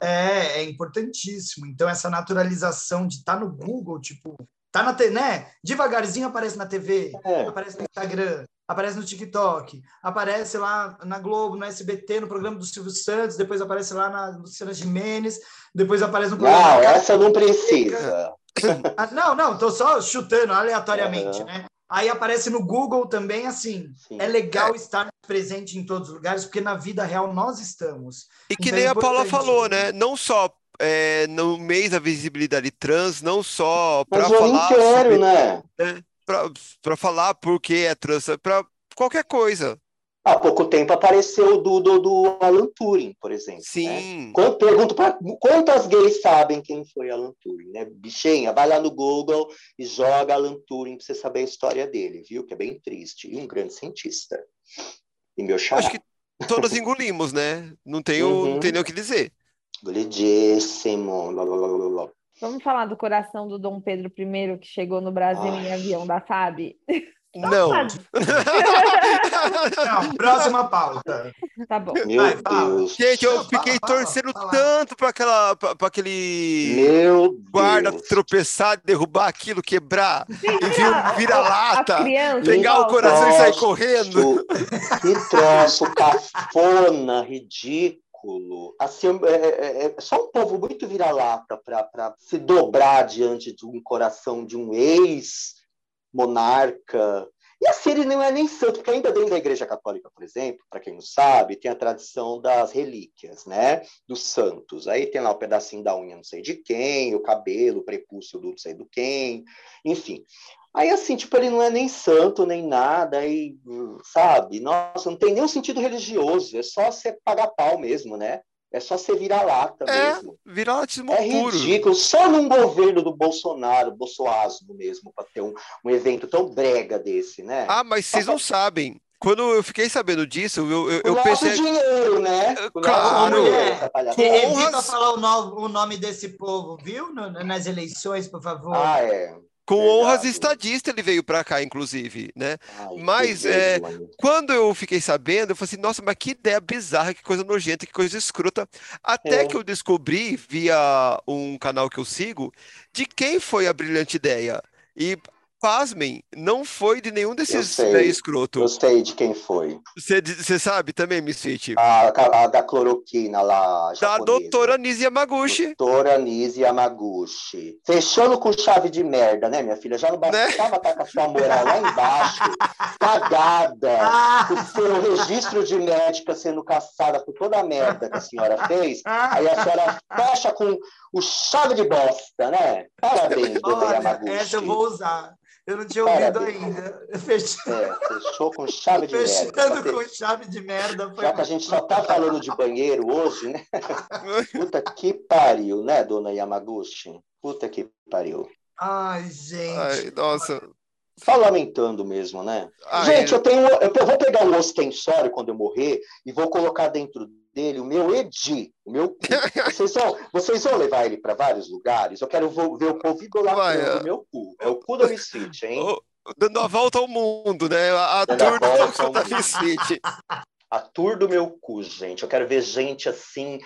É, é importantíssimo. Então, essa naturalização de estar no Google, tipo, tá na TV, né? Devagarzinho aparece na TV, É. aparece no Instagram, aparece no TikTok, aparece lá na Globo, no SBT, no programa do Silvio Santos, depois aparece lá na Luciana Gimenez, depois aparece no programa Não, essa não precisa. ah, Não, não, tô só chutando aleatoriamente, Aham. né? Aí aparece no Google também, assim. Sim. É legal estar presente em todos os lugares, porque na vida real nós estamos. E que Então é nem a Paula falou, né? Não só é, no mês da visibilidade trans, não só para falar inteiro, sobre, né? Para falar por que é trans, para qualquer coisa. Há pouco tempo apareceu o do, do, Alan Turing, por exemplo. Né? Sim. Quando, pergunto para quantas gays sabem quem foi Alan Turing, né? Bichinha, vai lá no Google e joga Alan Turing para você saber a história dele, viu? Que é bem triste. E um grande cientista. E meu xará. Acho que todos engolimos, né? Não tem, o, Uhum. não tem nem o que dizer. Lá, lá, lá, lá. Vamos falar do coração do Dom Pedro I, que chegou no Brasil em Ai. avião da FAB? Não. Não, próxima pauta. Tá bom. Meu Vai. Deus. Gente, eu fiquei fala, torcendo fala. tanto para aquela, para aquele Meu guarda Deus. tropeçar, derrubar aquilo, quebrar, e vir um A- vira-lata, a criança pegar o coração e sair correndo. Que troço cafona, ridículo. Assim, é, é- é só um povo muito vira-lata para se dobrar diante de um coração de um ex-monarca. E assim, ele não é nem santo, porque ainda dentro da Igreja Católica, por exemplo, para quem não sabe, tem a tradição das relíquias, né? Dos santos. Aí tem lá o pedacinho da unha não sei de quem, o cabelo, o prepúcio do não sei do quem, enfim. Aí, assim, tipo, ele não é nem santo, nem nada, aí, sabe? Nossa, não tem nenhum sentido religioso, é só você pagar pau mesmo, né? É só você virar lata É, mesmo. vira-latismo É puro. ridículo, só num governo do Bolsonaro, Bolsoasmo mesmo, para ter um, um evento tão brega desse, né? Ah, mas vocês não sabem. Quando eu fiquei sabendo disso, eu, eu, o eu nosso pensei. dinheiro, né? O nosso Claro. dinheiro, É. honras- Evita falar o, no- o nome desse povo, viu? Nas eleições, por favor. Ah, é. Com Verdade. honras estadista ele veio pra cá, inclusive, né? Ai, Mas, é. Quando eu fiquei sabendo, eu falei assim, nossa, mas que ideia bizarra, que coisa nojenta, que coisa escrota. Até É. que eu descobri, via um canal que eu sigo, de quem foi a brilhante ideia. E, pasmem, não foi de nenhum desses sei. escroto. Eu sei de quem foi. Você sabe também, Misfit? A, a da cloroquina lá, Da japonesa. doutora Nise Yamaguchi. Doutora Nise Yamaguchi. Fechando com chave de merda, né, minha filha? Já não Né? bastava estar com a sua moral lá embaixo, <laughs> cagada, Ah, o seu registro de médica sendo caçada por toda a merda que a senhora fez. Aí a senhora fecha com o chave de bosta, né? Parabéns, dona olha, Yamaguchi. essa eu vou usar. Eu não tinha ouvido Parabéns. ainda. Fechando, É, fechou com chave de merda. fechando com chave de merda. Foi... Já que a gente só tá falando de banheiro hoje, né? <laughs> Puta que pariu, né, dona Yamaguchi? Puta que pariu. Ai, gente. Ai, nossa. Só lamentando mesmo, né? Ai, Gente, é- eu tenho. Eu vou pegar um ostensório quando eu morrer e vou colocar dentro dele o meu Edi, o meu cu. <laughs> Vocês vão, vocês vão levar ele para vários lugares? Eu quero ver o povo idolatrando é. o meu cu. É o cu da Misfit, hein? Dando a volta ao mundo, né? A, a Dando a tour do da <laughs> mundo. Misfit. <laughs> A tour do meu cu, gente. Eu quero ver gente assim,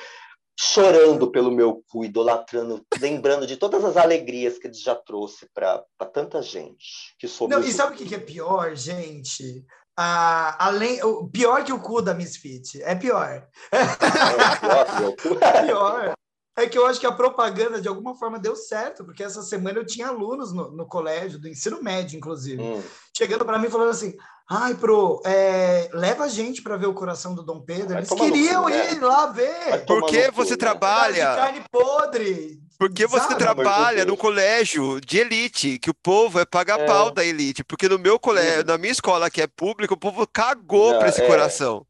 chorando pelo meu cu, idolatrando, lembrando de todas as alegrias que ele já trouxe para tanta gente. Que soube Não, e sabe o que é pior, gente? Ah, além, o pior que o cu da Misfit. É pior. É <laughs> pior. É que eu acho que a propaganda, de alguma forma, deu certo, porque essa semana eu tinha alunos no, no colégio, do ensino médio, inclusive, Hum. chegando para mim falando assim: ai, pro, é, leva a gente para ver o coração do Dom Pedro. Vai Eles queriam cu, né? ir lá ver. Porque cu, você né? trabalha- de carne podre. Porque você Sabe? trabalha num colégio de elite, que o povo é paga É. pau da elite. Porque no meu colégio, na minha escola que é pública, o povo cagou pra esse é. coração.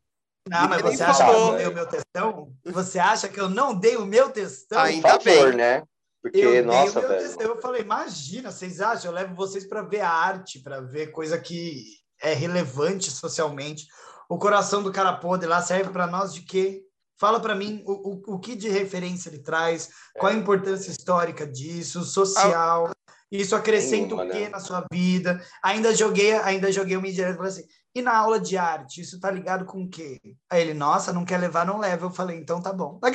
Não, mas você acha que eu falou. não dei o meu textão? Você acha que eu não dei o meu textão? Ai, Ainda Por favor, bem. né? Porque, Eu dei nossa, o meu velho. textão. Eu falei, imagina, vocês acham? Eu levo vocês para ver a arte, para ver coisa que é relevante socialmente. O coração do cara podre lá serve para nós de quê? Fala para mim o, o, o que de referência ele traz, qual a importância histórica disso, social. Isso acrescenta Nenhuma, o quê né? na sua vida? Ainda joguei, ainda joguei uma indireta e falei assim: e na aula de arte, isso tá ligado com o quê? Aí ele, nossa, não quer levar, não leva. Eu falei, então tá bom. <laughs>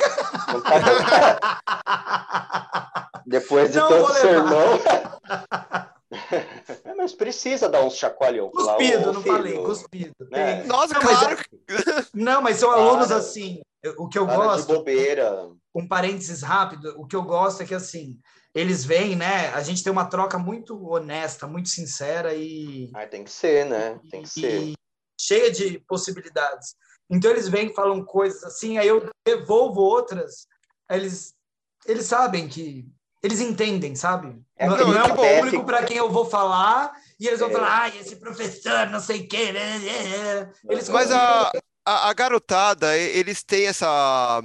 Depois de Não tanto vou levar. sermão. <laughs> É, mas precisa dar uns chacoalhão lá, Cuspido, ô, não filho. falei, cuspido. É. Tem- Nossa, Não, mas claro. <laughs> Não, mas são Para. alunos assim. O que eu gosto, de bobeira. um parênteses rápido, o que eu gosto é que assim, eles vêm, né? A gente tem uma troca muito honesta, muito sincera e, Ah, tem que ser, né? Tem que ser. cheia de possibilidades. Então eles vêm e falam coisas assim, aí eu devolvo outras, eles, eles sabem que. Eles entendem, sabe? É não, é um público para quem eu vou falar E eles vão É. falar, ai, esse professor, não sei o quê. né, né, né." Eles Mas a, a, a garotada, eles têm essa.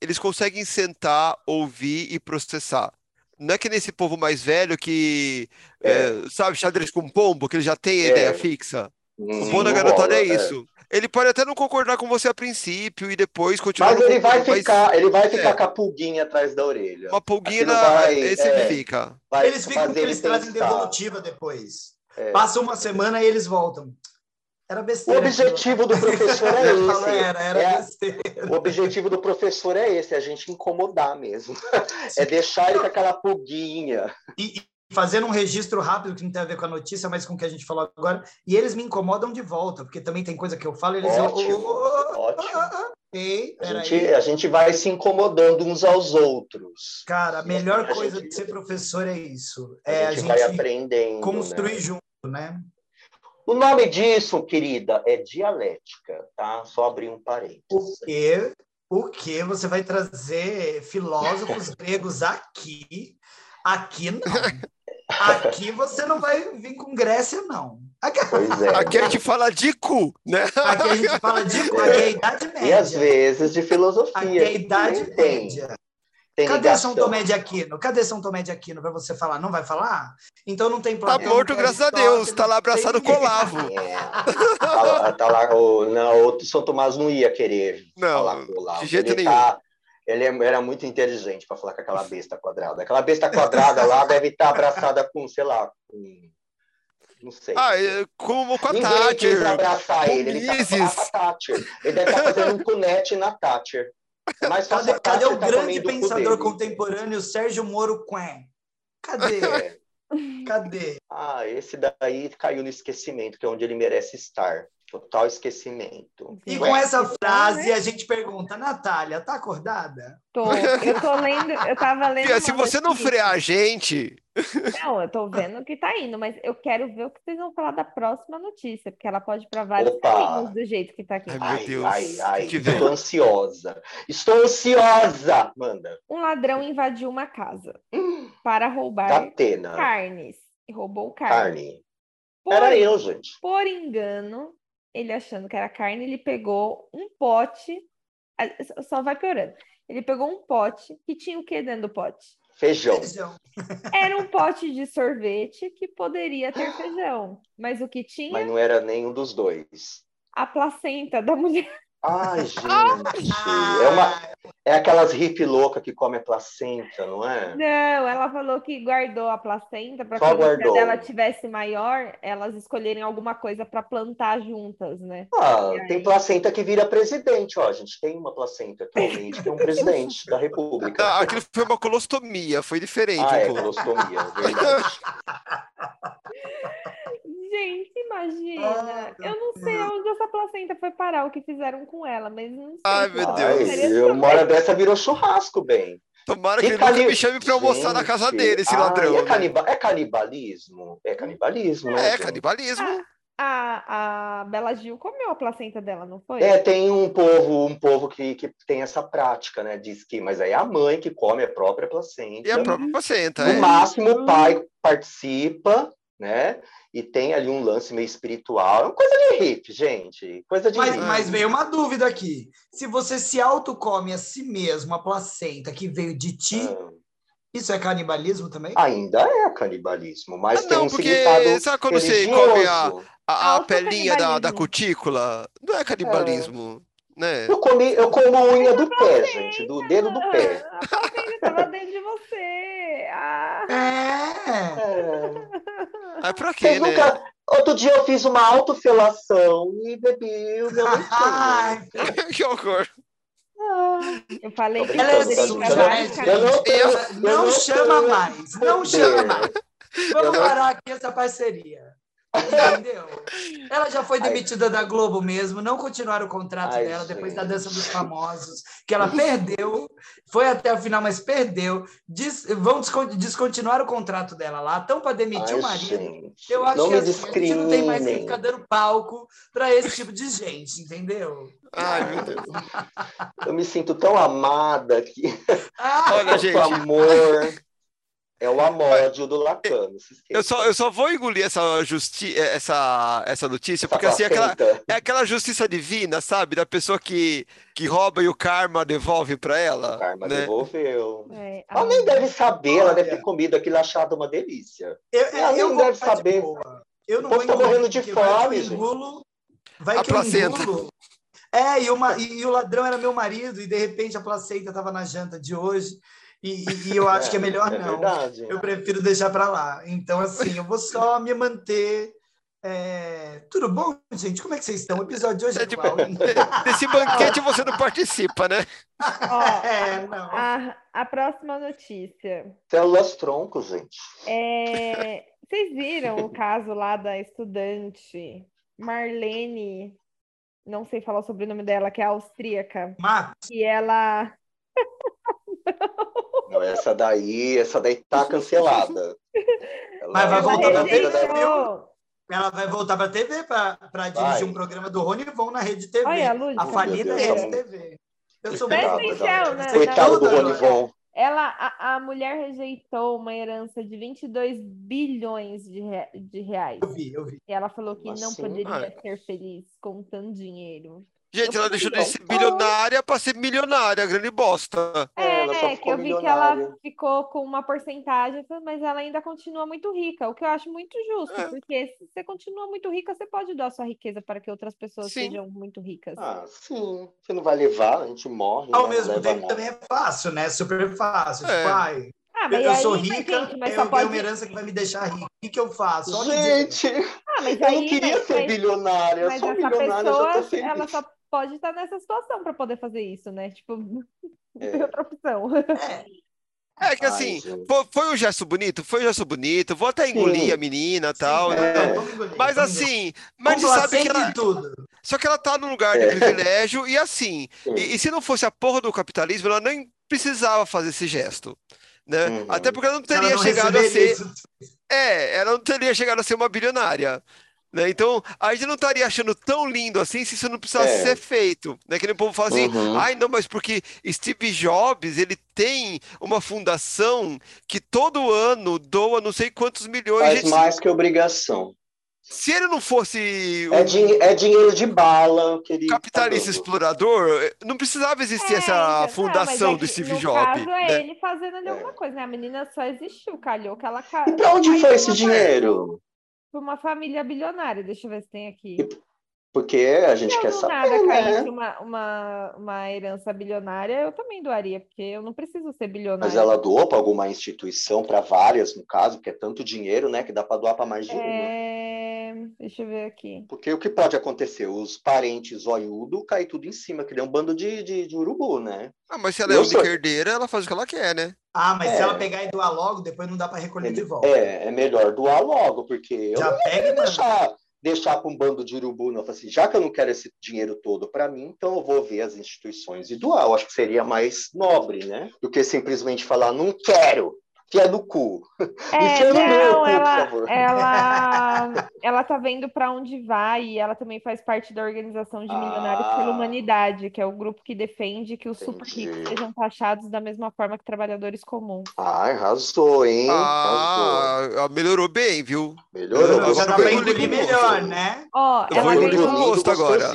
Eles conseguem sentar, ouvir e processar. Não é que nesse povo mais velho que, é, sabe, xadrez com pombo, que ele já tem a É. ideia fixa. O Hum, bom da garotada é rola, isso. Ele pode até não concordar com você a princípio e depois continuar Mas ele vai concordando, mas ficar, ele vai ficar É. com a pulguinha atrás da orelha. uma pulguinha vai- esse é. fica. Vai Eles ficam porque ele eles trazem devolutiva depois. É. Passa uma semana e eles voltam. Era O besteira. objetivo do professor é <laughs> esse. Era, era É- besteira. O objetivo do professor é esse, é a gente incomodar mesmo. <laughs> É deixar ele com aquela pulguinha. E, e fazendo um registro rápido que não tem a ver com a notícia, mas com o que a gente falou agora. E eles me incomodam de volta, porque também tem coisa que eu falo e eles... Ótimo, "Ô, ô, ô, ô, ótimo. Ei, A gente, a gente vai se incomodando uns aos outros. Cara, a melhor A coisa gente- de ser professor é isso. A É a gente vai gente aprendendo. construir né? junto, né? O nome disso, querida, é dialética, tá? Só abrir um parênteses. Porque o que você vai trazer filósofos <laughs> gregos aqui? Aqui não. <laughs> Aqui você não vai vir com Grécia, não. Aqui, Pois é. Aqui a gente fala de cu, né? aqui a gente fala de aqui é a Idade Média. E às vezes de filosofia. Aqui é a Idade Média. tem Cadê. São Tomé de Aquino? Cadê São Tomé de Aquino para você falar? Não vai falar? Então não tem Tá Platão, não morto, graças a Deus. Tá lá abraçado com o. Olavo. <laughs> É. Tá lá- tá lá, o, não, o São Tomás não ia querer Não, falar com o Olavo. de jeito ele nenhum. tá- ele é- era muito inteligente para falar com aquela besta quadrada. Aquela besta quadrada lá deve estar abraçada com, sei lá, com. Não sei. Ah, é, como com a Ninguém quis Thatcher. abraçar com ele, ele tá com a Thatcher. Ele deve estar fazendo um cunete na Thatcher. É mais fácil Cadê, cadê o tá grande pensador contemporâneo Sérgio Moro Quen? Cadê? <laughs> É. Cadê? Ah, esse daí caiu no esquecimento, que é onde ele merece estar. Total esquecimento. E com essa Então, frase né? a gente pergunta, Natália, tá acordada? Tô, <laughs> eu tô lendo, eu tava lendo. Fia, se você não frear a gente, Não, eu tô vendo que tá indo, mas eu quero ver o que vocês vão falar da próxima notícia, porque ela pode ir pra vários Opa! caminhos do jeito que tá aqui. Ai, meu Ai, Deus, ai, ai, que vem? estou ansiosa. Estou ansiosa! Manda. Um ladrão invadiu uma casa <gasps> para roubar carnes. E roubou carne. Carne. Por, Era eu, gente. por engano, ele achando que era carne, ele pegou um pote. Só vai piorando. Ele pegou um pote que tinha o que dentro do pote? Feijão. Feijão. <laughs> Era um pote de sorvete que poderia ter feijão. Mas o que tinha? Mas não era nenhum dos dois. A placenta da mulher. Ai, gente. É, uma, é aquelas hippie louca que come a placenta, não é? Não, ela falou que guardou a placenta para Só quando a filha guardou. dela tivesse maior, elas escolherem alguma coisa para plantar juntas, né? Ah, E tem aí? placenta que vira presidente, ó. A gente tem uma placenta atualmente, que é um presidente da República. ah, <laughs> aquilo foi uma colostomia, foi diferente Ah, um é, colostomia, verdade. <laughs> Gente, imagina. Eu não sei onde essa placenta foi parar, o que fizeram com ela, mas não sei. Ai, meu Deus. Ai, uma hora dessa virou churrasco, bem. Tomara que E ele nunca cani- me chame pra almoçar na casa Gente, dele, esse ai, ladrão. É, né? é canibalismo? É canibalismo, né? É, gente? canibalismo. A, a Bela Gil comeu a placenta dela, não foi? É, tem um povo, um povo que, que tem essa prática, né? Diz que, mas aí é a mãe que come a própria placenta. E a própria placenta, No é. máximo, o pai participa, né? E tem ali um lance meio espiritual. É uma coisa de hippie, gente. Coisa de Mas, hippie. mas veio uma dúvida aqui. Se você se autocome a si mesmo a placenta que veio de ti, Ah, isso é canibalismo também? ainda é canibalismo, mas Ah, tem não, um porque significado sabe quando você religioso. come a, a, a pelinha da, da cutícula? Não é canibalismo, né? Eu, comi, eu como unha do pé, gente, do dedo do pé. A placenta estava dentro de você. Ah. É. É. Ah, pra quê, Vocês né? nunca... Outro dia eu fiz uma autofelação e bebi o meu <laughs> leitinho. Ai, que horror. Eu falei que Ela é suja, né? Eu não, eu, não chama mais, não chama mais. Vamos parar aqui essa parceria. Entendeu? Ela já foi Ai. demitida da Globo mesmo, não continuaram o contrato Ai, dela depois da gente. Dança dos Famosos, que ela perdeu, foi até o final, mas perdeu. Dis- vão descon- descontinuar o contrato dela lá, estão para demitir Ai, o marido. gente, Eu acho não que assim, a gente não tem mais que ficar dando palco para esse tipo de gente, entendeu? Ai, meu Deus. Eu me sinto tão amada aqui. Ah, Olha, gente. amor. É o amódio do Lacan. não se esqueça. Eu só, eu só vou engolir essa, justi essa, essa notícia, Essa porque assim, é aquela, é aquela justiça divina, sabe? Da pessoa que, que rouba e o karma devolve pra ela. O karma né? devolveu. É, Ela nem deve saber, ela deve ter comido aquilo achado uma delícia. Eu, Ela eu nem vou deve saber. boa. Eu não O povo vou tá morrendo de vai fome, gente. engulo- Vai A que eu placenta. engulo. É, e, uma, e, e o ladrão era meu marido, e de repente a placenta estava na janta de hoje, e, e- e eu acho que é melhor é não. verdade. Eu prefiro deixar para lá. Então, assim, eu vou só me manter. é, Tudo bom, gente? Como é que vocês estão? O episódio de hoje é É tipo-? Desse <laughs> banquete você não participa, né? <laughs> Ó, É, não. a, a próxima notícia. Células troncos, gente. É, vocês viram o caso lá da estudante Marlene, não sei falar o sobrenome dela, que é austríaca, Max, e ela Não, <laughs> essa daí, essa daí tá cancelada. Ela- Mas vai ela voltar pra ela- TV, ela vai voltar para a TV para dirigir Vai. um programa do Rony Von na Rede TV. Olha, a a falida Deus, Rede tá. TV. Eu sou atenção, né? Coitado do Rony? Von. Ela, a, a mulher rejeitou uma herança de 22 bilhões de, rea- de reais. Eu vi, eu vi. E ela falou que não assim? poderia ser feliz com tanto dinheiro. Gente, ela deixou de ser bilionária pra ser milionária, grande bosta. É, ela só É, que eu vi que ela ficou com uma porcentagem, mas ela ainda continua muito rica, o que eu acho muito justo, É. porque se você continua muito rica, você pode dar sua riqueza para que outras pessoas Sim. sejam muito ricas. Ah, sim. Você não vai levar, a gente morre. Ao né? Não mesmo tempo, também é fácil, né? Super fácil. É. Tipo, ai, Ah, eu, mas eu aí, sou rica, gente, mas eu pode... uma herança que vai me deixar rica. O que, que eu faço? Olha que dizer. Gente, Ah, mas eu aí, não queria mas, ser mas- bilionária, eu mas sou essa milionária, eu já tô pessoa, feliz. ela só pode estar nessa situação para poder fazer isso, né? Tipo, <laughs> não tem É. outra opção. É que Ai, assim, gente. foi, foi um gesto bonito, foi um gesto bonito, vou até engolir Sim. a menina e tal, Sim, né? é, engolir, Mas assim, mas sabe que ela. tudo. Só que ela tá num lugar de É. privilégio e assim, Sim. e, e se não fosse a porra do capitalismo, ela nem precisava fazer esse gesto, né? Uhum. Até porque ela não Se ela teria não chegado a ser, isso. é, ela não teria chegado a ser uma bilionária, né? Então, a gente não estaria achando tão lindo assim se isso não precisasse É. ser feito, né? Que nem o povo fala assim, Uhum. ai, não, mas porque Steve Jobs, ele tem uma fundação que todo ano doa não sei quantos milhões, Faz gente, mais que obrigação. se ele não fosse É, din- é dinheiro de bala que tá capitalista dando. explorador, não precisava existir É, essa então, não, fundação é do Steve no Jobs, caso, é né? ele fazendo ali É. alguma coisa, né? A menina só existiu, calhou que ela E pra onde foi esse dinheiro? Pra uma família bilionária. Deixa eu ver se tem aqui. Porque a gente quer eu do saber, nada né? uma, uma, uma herança bilionária, eu também doaria, porque eu não preciso ser Mas bilionária. ela doou para alguma instituição, para várias, no caso, porque é tanto dinheiro, né, que dá para doar para mais de uma. É, Deixa eu ver aqui. Porque o que pode acontecer? Os parentes zoiudo cair tudo em cima, que nem um bando de, de, de urubu, né? Ah, mas se ela é Eu única herdeira, ela faz o que ela quer, né? Ah, mas se É. ela pegar e doar logo, depois não dá para recolher de volta. É, é melhor doar logo, porque eu Já não pega e manda. deixar, deixar para um bando de urubu, não. Eu falei assim, já que eu não quero esse dinheiro todo para mim, então eu vou ver as instituições e doar. Eu acho que seria mais nobre, né? Do que simplesmente falar, não quero, que é no cu. É, <laughs> Enfia no meu não, cu, por ela, favor. ela, <laughs> ela tá vendo para onde vai e ela também faz parte da Organização de Milionários pela Ah. Humanidade, que é o grupo que defende que os super ricos sejam taxados da mesma forma que trabalhadores comuns. Ai, arrasou, hein? Arrasou. Ah, melhorou bem, viu? Melhorou. eu Já dá engolir engolir com melhor, né? Ó, Eu ela ganhou,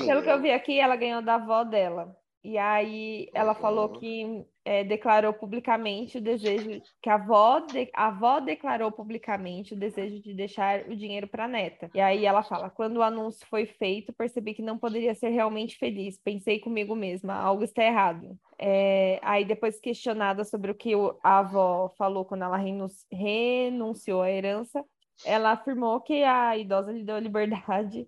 pelo que eu vi aqui, ela ganhou da avó dela. E aí ela Uhum. falou que é, declarou publicamente o desejo, que a avó, de- a avó declarou publicamente o desejo de deixar o dinheiro para a neta. E aí ela fala: quando o anúncio foi feito, percebi que não poderia ser realmente feliz. Pensei comigo mesma, algo está errado. É, aí depois questionada sobre o que a avó falou quando ela renun- renunciou à herança, ela afirmou que a idosa lhe deu liberdade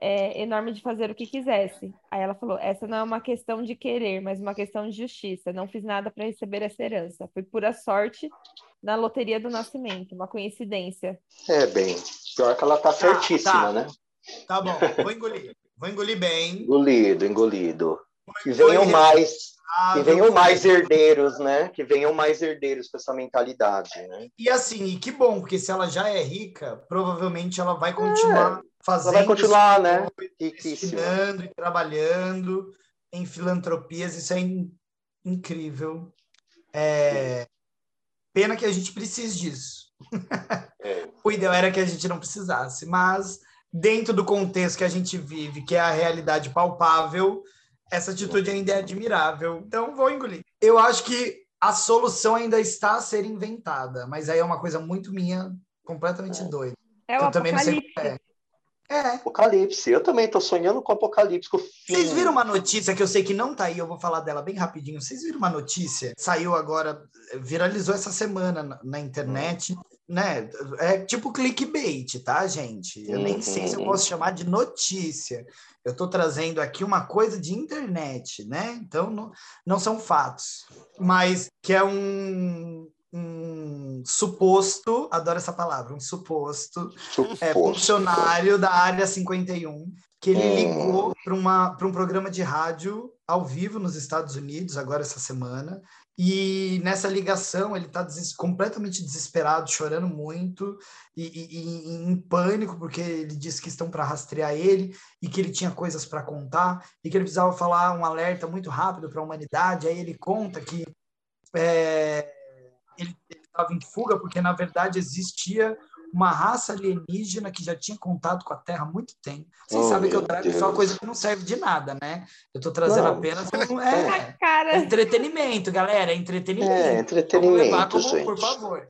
é, enorme de fazer o que quisesse. Aí ela falou: essa não é uma questão de querer, mas uma questão de justiça. Não fiz nada para receber essa herança. Foi pura sorte na loteria do nascimento, uma coincidência. É, bem, pior que ela tá certíssima, tá. né? Tá bom, vou engolir. Vou engolir bem. Engolido, engolido. Que venham mais, que responsável. venham mais herdeiros, né? Que venham mais herdeiros com essa mentalidade, né? E assim, e que bom, porque se ela já é rica, provavelmente ela vai continuar fazendo. Ela vai continuar, né? Destinando e trabalhando em filantropias, isso é in- incrível. É, Pena que a gente precise disso. É. <laughs> O ideal era que a gente não precisasse, mas dentro do contexto que a gente vive, que é a realidade palpável, essa atitude ainda é admirável. Então, vou engolir. Eu acho que a solução ainda está a ser inventada, mas aí é uma coisa muito minha, completamente doida. É o Eu também não sei apocalipse. como é. É. Apocalipse. Eu também tô sonhando com apocalipse. Com. Vocês viram uma notícia que eu sei que não tá aí, eu vou falar dela bem rapidinho. Vocês viram uma notícia? Saiu agora, viralizou essa semana na, na internet, né? É tipo clickbait, tá, gente? Eu nem sei se eu Uhum. posso chamar de notícia. Eu tô trazendo aqui uma coisa de internet, né? Então não, não são fatos. Mas que é um, um suposto, adoro essa palavra, um suposto é, Suposto. funcionário da área 51, que ele Hum. ligou para um programa de rádio ao vivo nos Estados Unidos, agora essa semana. E nessa ligação ele está completamente desesperado, chorando muito e, e- e em pânico, porque ele disse que estão para rastrear ele e que ele tinha coisas para contar e que ele precisava falar um alerta muito rápido para a humanidade. Aí ele conta que é, ele estava em fuga porque, na verdade, existia uma raça alienígena que já tinha contato com a Terra há muito tempo. Vocês Oh, sabem que eu trago só coisa que não serve de nada, né? Eu estou trazendo Não. apenas um, <laughs> é, A é cara. entretenimento, galera, é entretenimento. É, Vamos entretenimento, levar como, gente. por favor.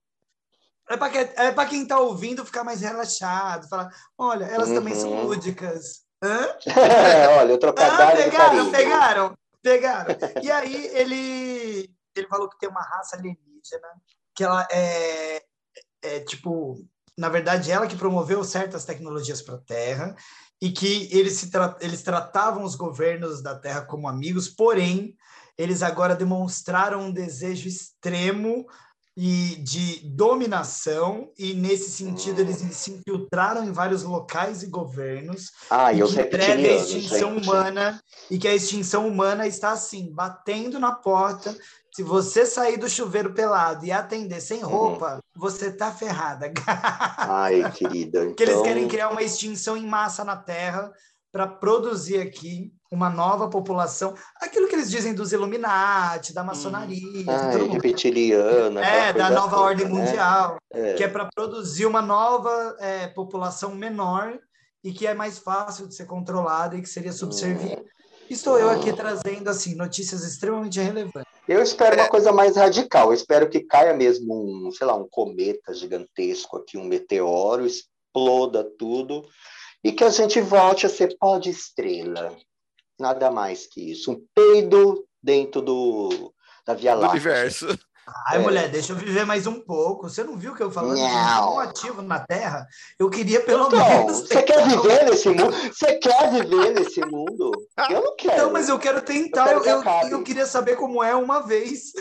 É para é quem está ouvindo ficar mais relaxado, falar, olha, elas também são Uhum. lúdicas. Hã? <laughs> É, olha, o Ah, trocadilho do pegaram, pegaram, pegaram. E aí ele, ele falou que tem uma raça alienígena, que ela é, é tipo, na verdade, ela que promoveu certas tecnologias para a Terra e que eles, se tra- eles tratavam os governos da Terra como amigos, porém, eles agora demonstraram um desejo extremo e de dominação e nesse sentido eles se infiltraram em vários locais e governos Ah, e e os que prevê a extinção gente. humana e que a extinção humana está assim, batendo na porta. Se você sair do chuveiro pelado e atender sem Uhum. roupa, você tá ferrada. <laughs> Ai, querida. que eles então- querem criar uma extinção em massa na Terra para produzir aqui uma nova população. Aquilo que eles dizem dos Illuminati, da maçonaria, de Ai, todo mundo. reptiliana. É, da nova toda, ordem né? mundial É. que é para produzir uma nova é, população menor e que é mais fácil de ser controlada e que seria subserviente. Estou eu aqui trazendo assim notícias extremamente relevantes. Eu espero uma coisa mais radical. Eu espero que caia mesmo um, sei lá, um cometa gigantesco aqui, um meteoro, exploda tudo e que a gente volte a ser pó de estrela. Nada mais que isso. Um peido dentro do, da Via do Láctea. universo. Ai, É. mulher, deixa eu viver mais um pouco. Você não viu que eu falando de Não. um ativo na Terra? Eu queria pelo Então, menos. você quer viver nesse mundo? Você quer viver nesse mundo? Eu não quero. Não, mas eu quero tentar. Eu Eu, quero que eu, eu queria saber como é uma vez.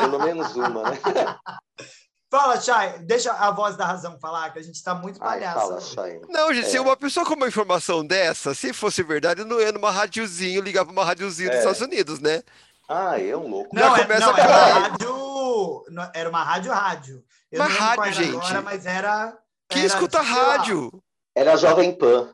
Pelo menos uma, né? <laughs> Fala, Chay, deixa a voz da razão falar, que a gente está muito Ai, palhaça. fala. Chay. Não, gente, se É. uma pessoa com uma informação dessa, se fosse verdade, não ia numa radiozinho ligar pra uma radiozinho dos É. Estados Unidos, né? Ah, é um louco. Já Não, é- começa não, a era uma rádio. Era uma rádio rádio. Eu rádio, gente. Agora, mas era. Quem era, escuta rádio? Era Jovem Pan.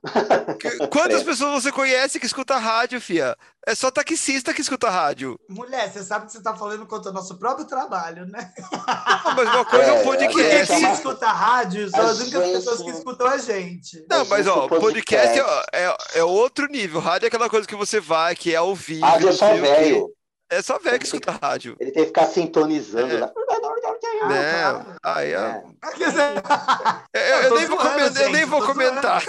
Quantas É. pessoas você conhece que escuta rádio, fia? É só taxista que escuta rádio. Mulher, você sabe que você está falando contra o nosso próprio trabalho, né? Ah, mas uma coisa é, É, um Porque podcast. quem chama- escuta rádio são as únicas gente- pessoas que escutam a gente. Não, mas ó, podcast podcast. é, é, é outro nível. Rádio é aquela coisa que você vai, que é ao vivo. Rádio é só velho. É só velho que escuta rádio. Ele tem que ficar sintonizando É. lá. né? claro. Aí. É. É, eu, Eu nem vou comentar, eu nem vou comentar.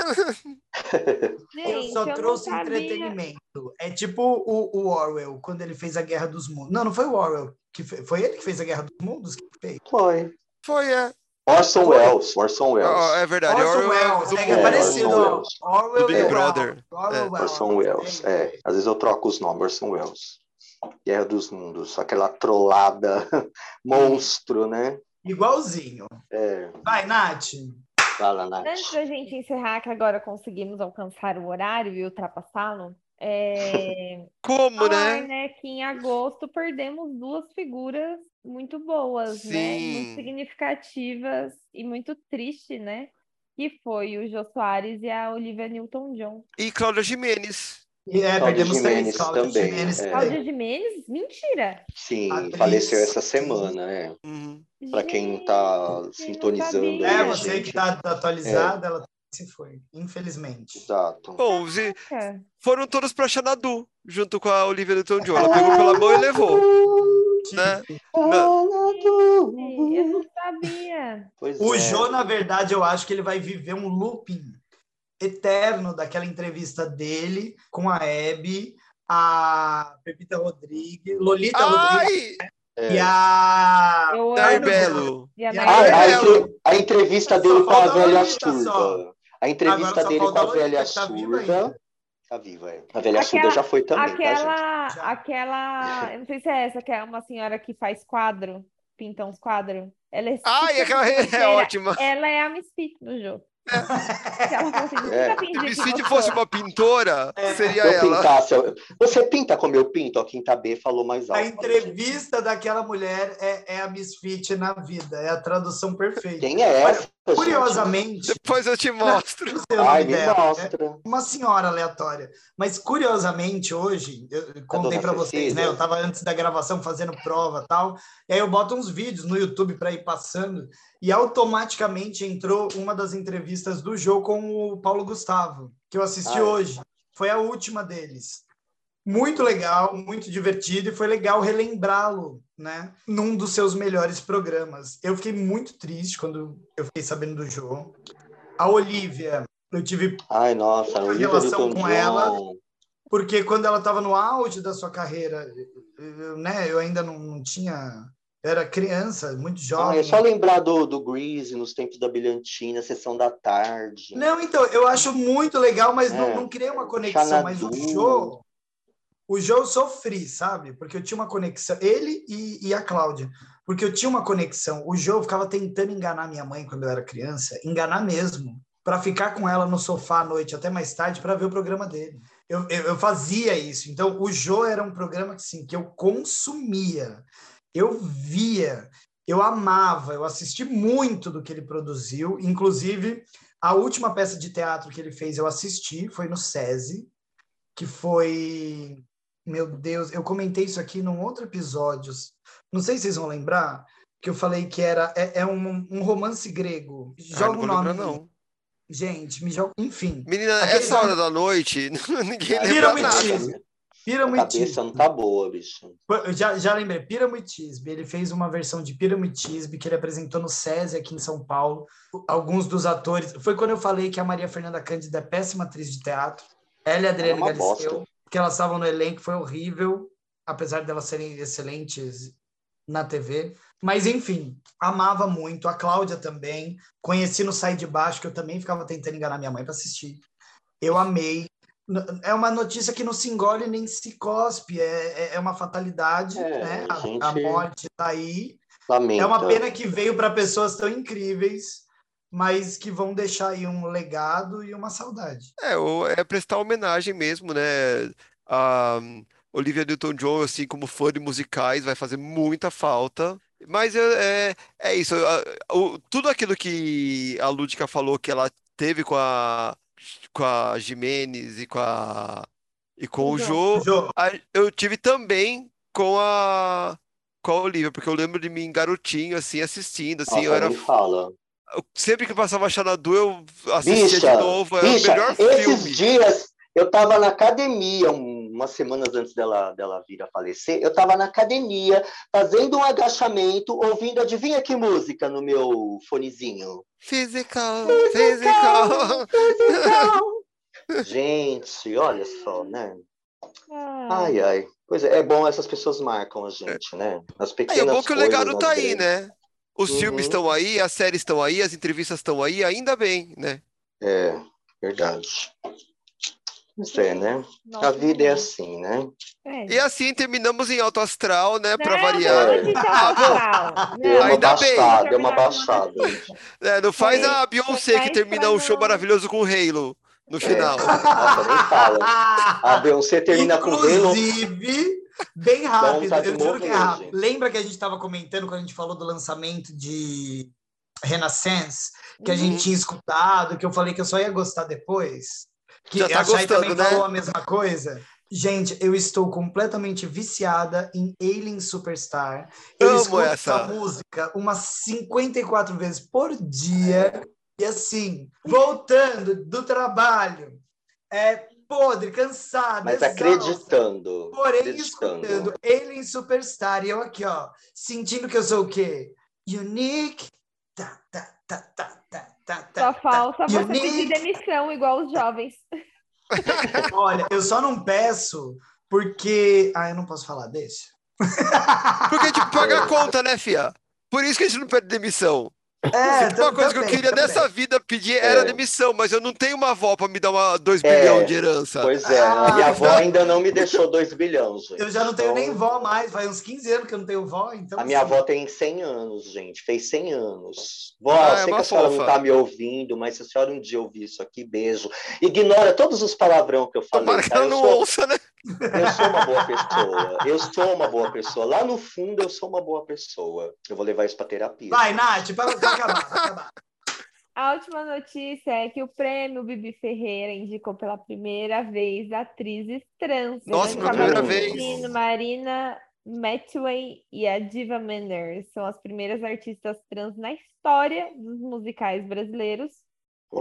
eu só trouxe entretenimento. É tipo o, o Orwell, quando ele fez a Guerra dos Mundos. Não, não foi o Orwell. Que fe- foi ele que fez a Guerra dos Mundos? Que fez? Foi. Foi, é. Orson Foi. Welles. Orson Welles. é verdade. Orson Orwell Welles, do é, mundo. é parecido. Orson. Welles. Orwell Do Big Brother. É. Welles. Orson Welles. É. Às vezes eu troco os nomes. Orson Welles. Guerra dos Mundos. Aquela trollada <laughs> monstro, né? Igualzinho. É. Vai, Nath. Fala, Nath. Antes da gente encerrar, que agora conseguimos alcançar o horário e ultrapassá-lo, é... <laughs> Como, falar, né? né, que em agosto perdemos duas figuras muito boas, né? Muito Sim. significativas e muito triste, né? Que foi o Jô Soares e a Olivia Newton-John. E Cláudia Jimenez. E é, perdemos três. Gimenez Cláudia também, Gimenez. é. Gimenez? Mentira! Sim, Atriz. faleceu essa semana, é. Uhum. Pra quem tá Gente, eu sintonizando não É, você gente. que tá atualizada, ela se foi, infelizmente. Exato. Bom, se- foram todos pra Xanadu, junto com a Olivia Newton-John. Ela pegou pela mão e levou, né? Eu não sabia. Pois O é. Jô, na verdade, eu acho que ele vai viver um looping eterno daquela entrevista dele com a Abby, a Pepita Rodrigues, Lolita Rodrigues Ai, É. e a... Eu Dar amo. Belo. E a a, a entrevista dele com a velha surda. A entrevista dele com a velha tá viva surda. Tá viva, é. A velha Aquela- surda já foi também, tá? Aquela, Já. aquela, <laughs> eu não sei se é essa, que é uma senhora que faz quadro, pinta uns quadros. Ela é Ai, aquela é ótima. Ela é a Misfit do jogo. Que ela falou assim, nunca É. Se Misfit você- fosse uma pintora, seria Eu ela. pintasse, eu- você pinta como eu pinto? A Quinta B falou mais alto. A entrevista daquela mulher é, é a Misfit na vida, é a tradução perfeita. Quem é essa, gente? Curiosamente, Depois eu te mostro. Ai, me dela, né? mostra. uma senhora aleatória. Mas curiosamente, hoje, eu contei para vocês, né? Eu estava antes da gravação fazendo prova e tal. E aí eu boto uns vídeos no YouTube para ir passando. E automaticamente entrou uma das entrevistas do jogo com o Paulo Gustavo, que eu assisti Ah, é. hoje. Foi a última deles. Muito legal, muito divertido, e foi legal relembrá-lo, né? Num dos seus melhores programas. Eu fiquei muito triste quando eu fiquei sabendo do jogo. A Olivia, eu tive Ai, nossa, livro relação com ela. Porque quando ela estava no auge da sua carreira, eu, né, eu ainda não, não tinha, era criança, muito Ah, jovem. é só lembrar do, do Grease nos tempos da Brilhantina, Sessão da Tarde. Não, então, eu acho muito legal, mas não, É. não criei uma conexão. Mas o Xanadu. Jô, o Jô eu sofri, sabe? Porque eu tinha uma conexão, ele e, e a Cláudia, porque eu tinha uma conexão. O Jô ficava tentando enganar minha mãe quando eu era criança, enganar mesmo, para ficar com ela no sofá à noite até mais tarde para ver o programa dele. Eu, eu, eu fazia isso. Então, o Jô era um programa que, assim, que eu consumia, eu via, eu amava, eu assisti muito do que ele produziu, inclusive a última peça de teatro que ele fez eu assisti, foi no SESI, que foi. Meu Deus, eu comentei isso aqui num outro episódio. Não sei se vocês vão lembrar, que eu falei que era é, é um, um romance grego. Ah, Joga não o nome. lembrar, não. Gente, me joga. Enfim. Menina, essa hora da noite, <laughs> ninguém lembra Pirâmide. Nada. A cabeça não tá boa, bicho. Já, já lembrei, Piramitisbe. Ele fez uma versão de Piramitisbe que ele apresentou no SESI aqui em São Paulo. Alguns dos atores. Foi quando eu falei que a Maria Fernanda Cândida é péssima atriz de teatro. Ela e a Adriana É Galisteu, bosta. que elas estavam no elenco, foi horrível, apesar delas serem excelentes na TV. Mas, enfim, amava muito. A Cláudia também. Conheci no Sai de Baixo, que eu também ficava tentando enganar minha mãe para assistir. Eu amei. É uma notícia que não se engole nem se cospe, é, é- é uma fatalidade, É, né? A, gente- a morte está aí. Lamento. É uma pena que veio para pessoas tão incríveis, mas que vão deixar aí um legado e uma saudade. É, é prestar homenagem mesmo, né? A Olivia Newton-John, assim, como fã de musicais, vai fazer muita falta. Mas é, é, é isso. tudo aquilo que a Lúdica falou que ela teve com a, com a Gimenez e com a, e com o Jô, a- eu tive também com a, com a Olivia, porque eu lembro de mim garotinho, assim, assistindo, assim, eu era fala. eu- sempre que passava Xanadu, eu assistia de Bicha, novo, era o bicha, melhor esses filme. dias eu tava na academia, um- umas semanas antes dela, dela vir a falecer, eu tava na academia, fazendo um agachamento, ouvindo, adivinha que música no meu fonezinho? Physical, physical. Gente, olha só, né? Ah, Ai, ai. Pois é, é bom essas pessoas marcam a gente, né? As Aí, pequenas é bom que o legado tá aí, né? Os Uhum. filmes estão aí, as séries estão aí, as entrevistas estão aí, ainda bem, né? É, verdade. É, né? nossa, A vida é não. assim, né? É. E assim terminamos em alto astral, né? Pra Não, variar. astral. Deu uma Ainda bem. baixada, deu uma baixada. É, não faz Foi- a Beyoncé que termina um show maravilhoso com Halo no final. <laughs> Nossa, nem fala. A Beyoncé termina com Halo. Inclusive, bem rápido, vontade eu juro que é rápido. Lembra que a gente estava comentando quando a gente falou do lançamento de Renaissance, que a gente Uhum. tinha escutado, que eu falei que eu só ia gostar depois? Que Já tá a Chay gostando, também né? falou a mesma coisa. Gente, eu estou completamente viciada em Alien Superstar. Eu Amo escuto essa. essa música umas 54 vezes por dia. E assim, voltando do trabalho, é podre, cansada, Mas exausta, acreditando. Porém, acreditando. escutando Alien Superstar. E eu aqui, ó, sentindo que eu sou o quê? Unique. Tá, tá, tá, tá, tá, tá, tá, Só tá. falta você pedir demissão, igual os jovens. <laughs> Olha, eu só não peço porque. Ah, eu não posso falar, deixa. Porque a gente paga a <laughs> conta, né, fia? Por isso que a gente não pede demissão. É, Uma coisa que eu queria também. nessa vida pedir era É. demissão, mas eu não tenho uma avó pra me dar uma 2 É. bilhões de herança. Pois é, Ah, a minha avó então- ainda não me deixou 2 bilhões, gente. Eu já não tenho Então, nem vó mais, faz uns 15 anos que eu não tenho vó, então. A minha assim, avó tem 100 anos, gente. Fez 100 anos. Vó, Ah, é eu sei que uma a senhora não fofa. tá me ouvindo, mas se a senhora um dia ouvir isso aqui, beijo. Ignora todos os palavrão que eu falei. Tomara que tá? ela Eu não sou- ouça, né? Eu sou uma boa pessoa. Eu sou uma boa pessoa. Lá no fundo, eu sou uma boa pessoa. Eu vou levar isso pra terapia. Vai, Nath, pra acabar, pra acabar. A última notícia é que o prêmio Bibi Ferreira indicou pela primeira vez atrizes trans. Nossa, Verônica pela primeira vez. Marina Matway e a Diva Menders são as primeiras artistas trans na história dos musicais brasileiros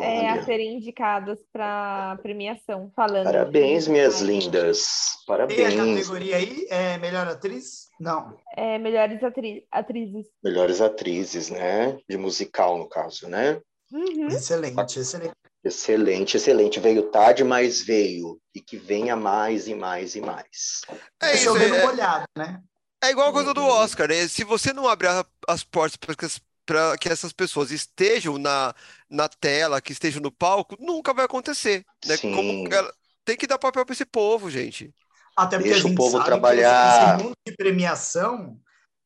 é, a serem indicadas para premiação. Falando parabéns, de minhas lindas. Tem a Parabéns. categoria aí? É melhor atriz? Não. É, melhores atri- atrizes. Melhores atrizes, né? De musical, no caso, né? Uhum. Excelente, excelente. Excelente, excelente. Veio tarde, mas veio. E que venha mais e mais e mais. É isso, Chovendo é, molhado, né? é igual a coisa do Uhum. Oscar, né? Se você não abrir a- as portas para que, as- pra que essas pessoas estejam na, na tela, que estejam no palco, nunca vai acontecer, né? Sim. Como ela- tem que dar papel para esse povo, gente. Até porque Deixa a o gente povo sabe trabalhar. que esse mundo de premiação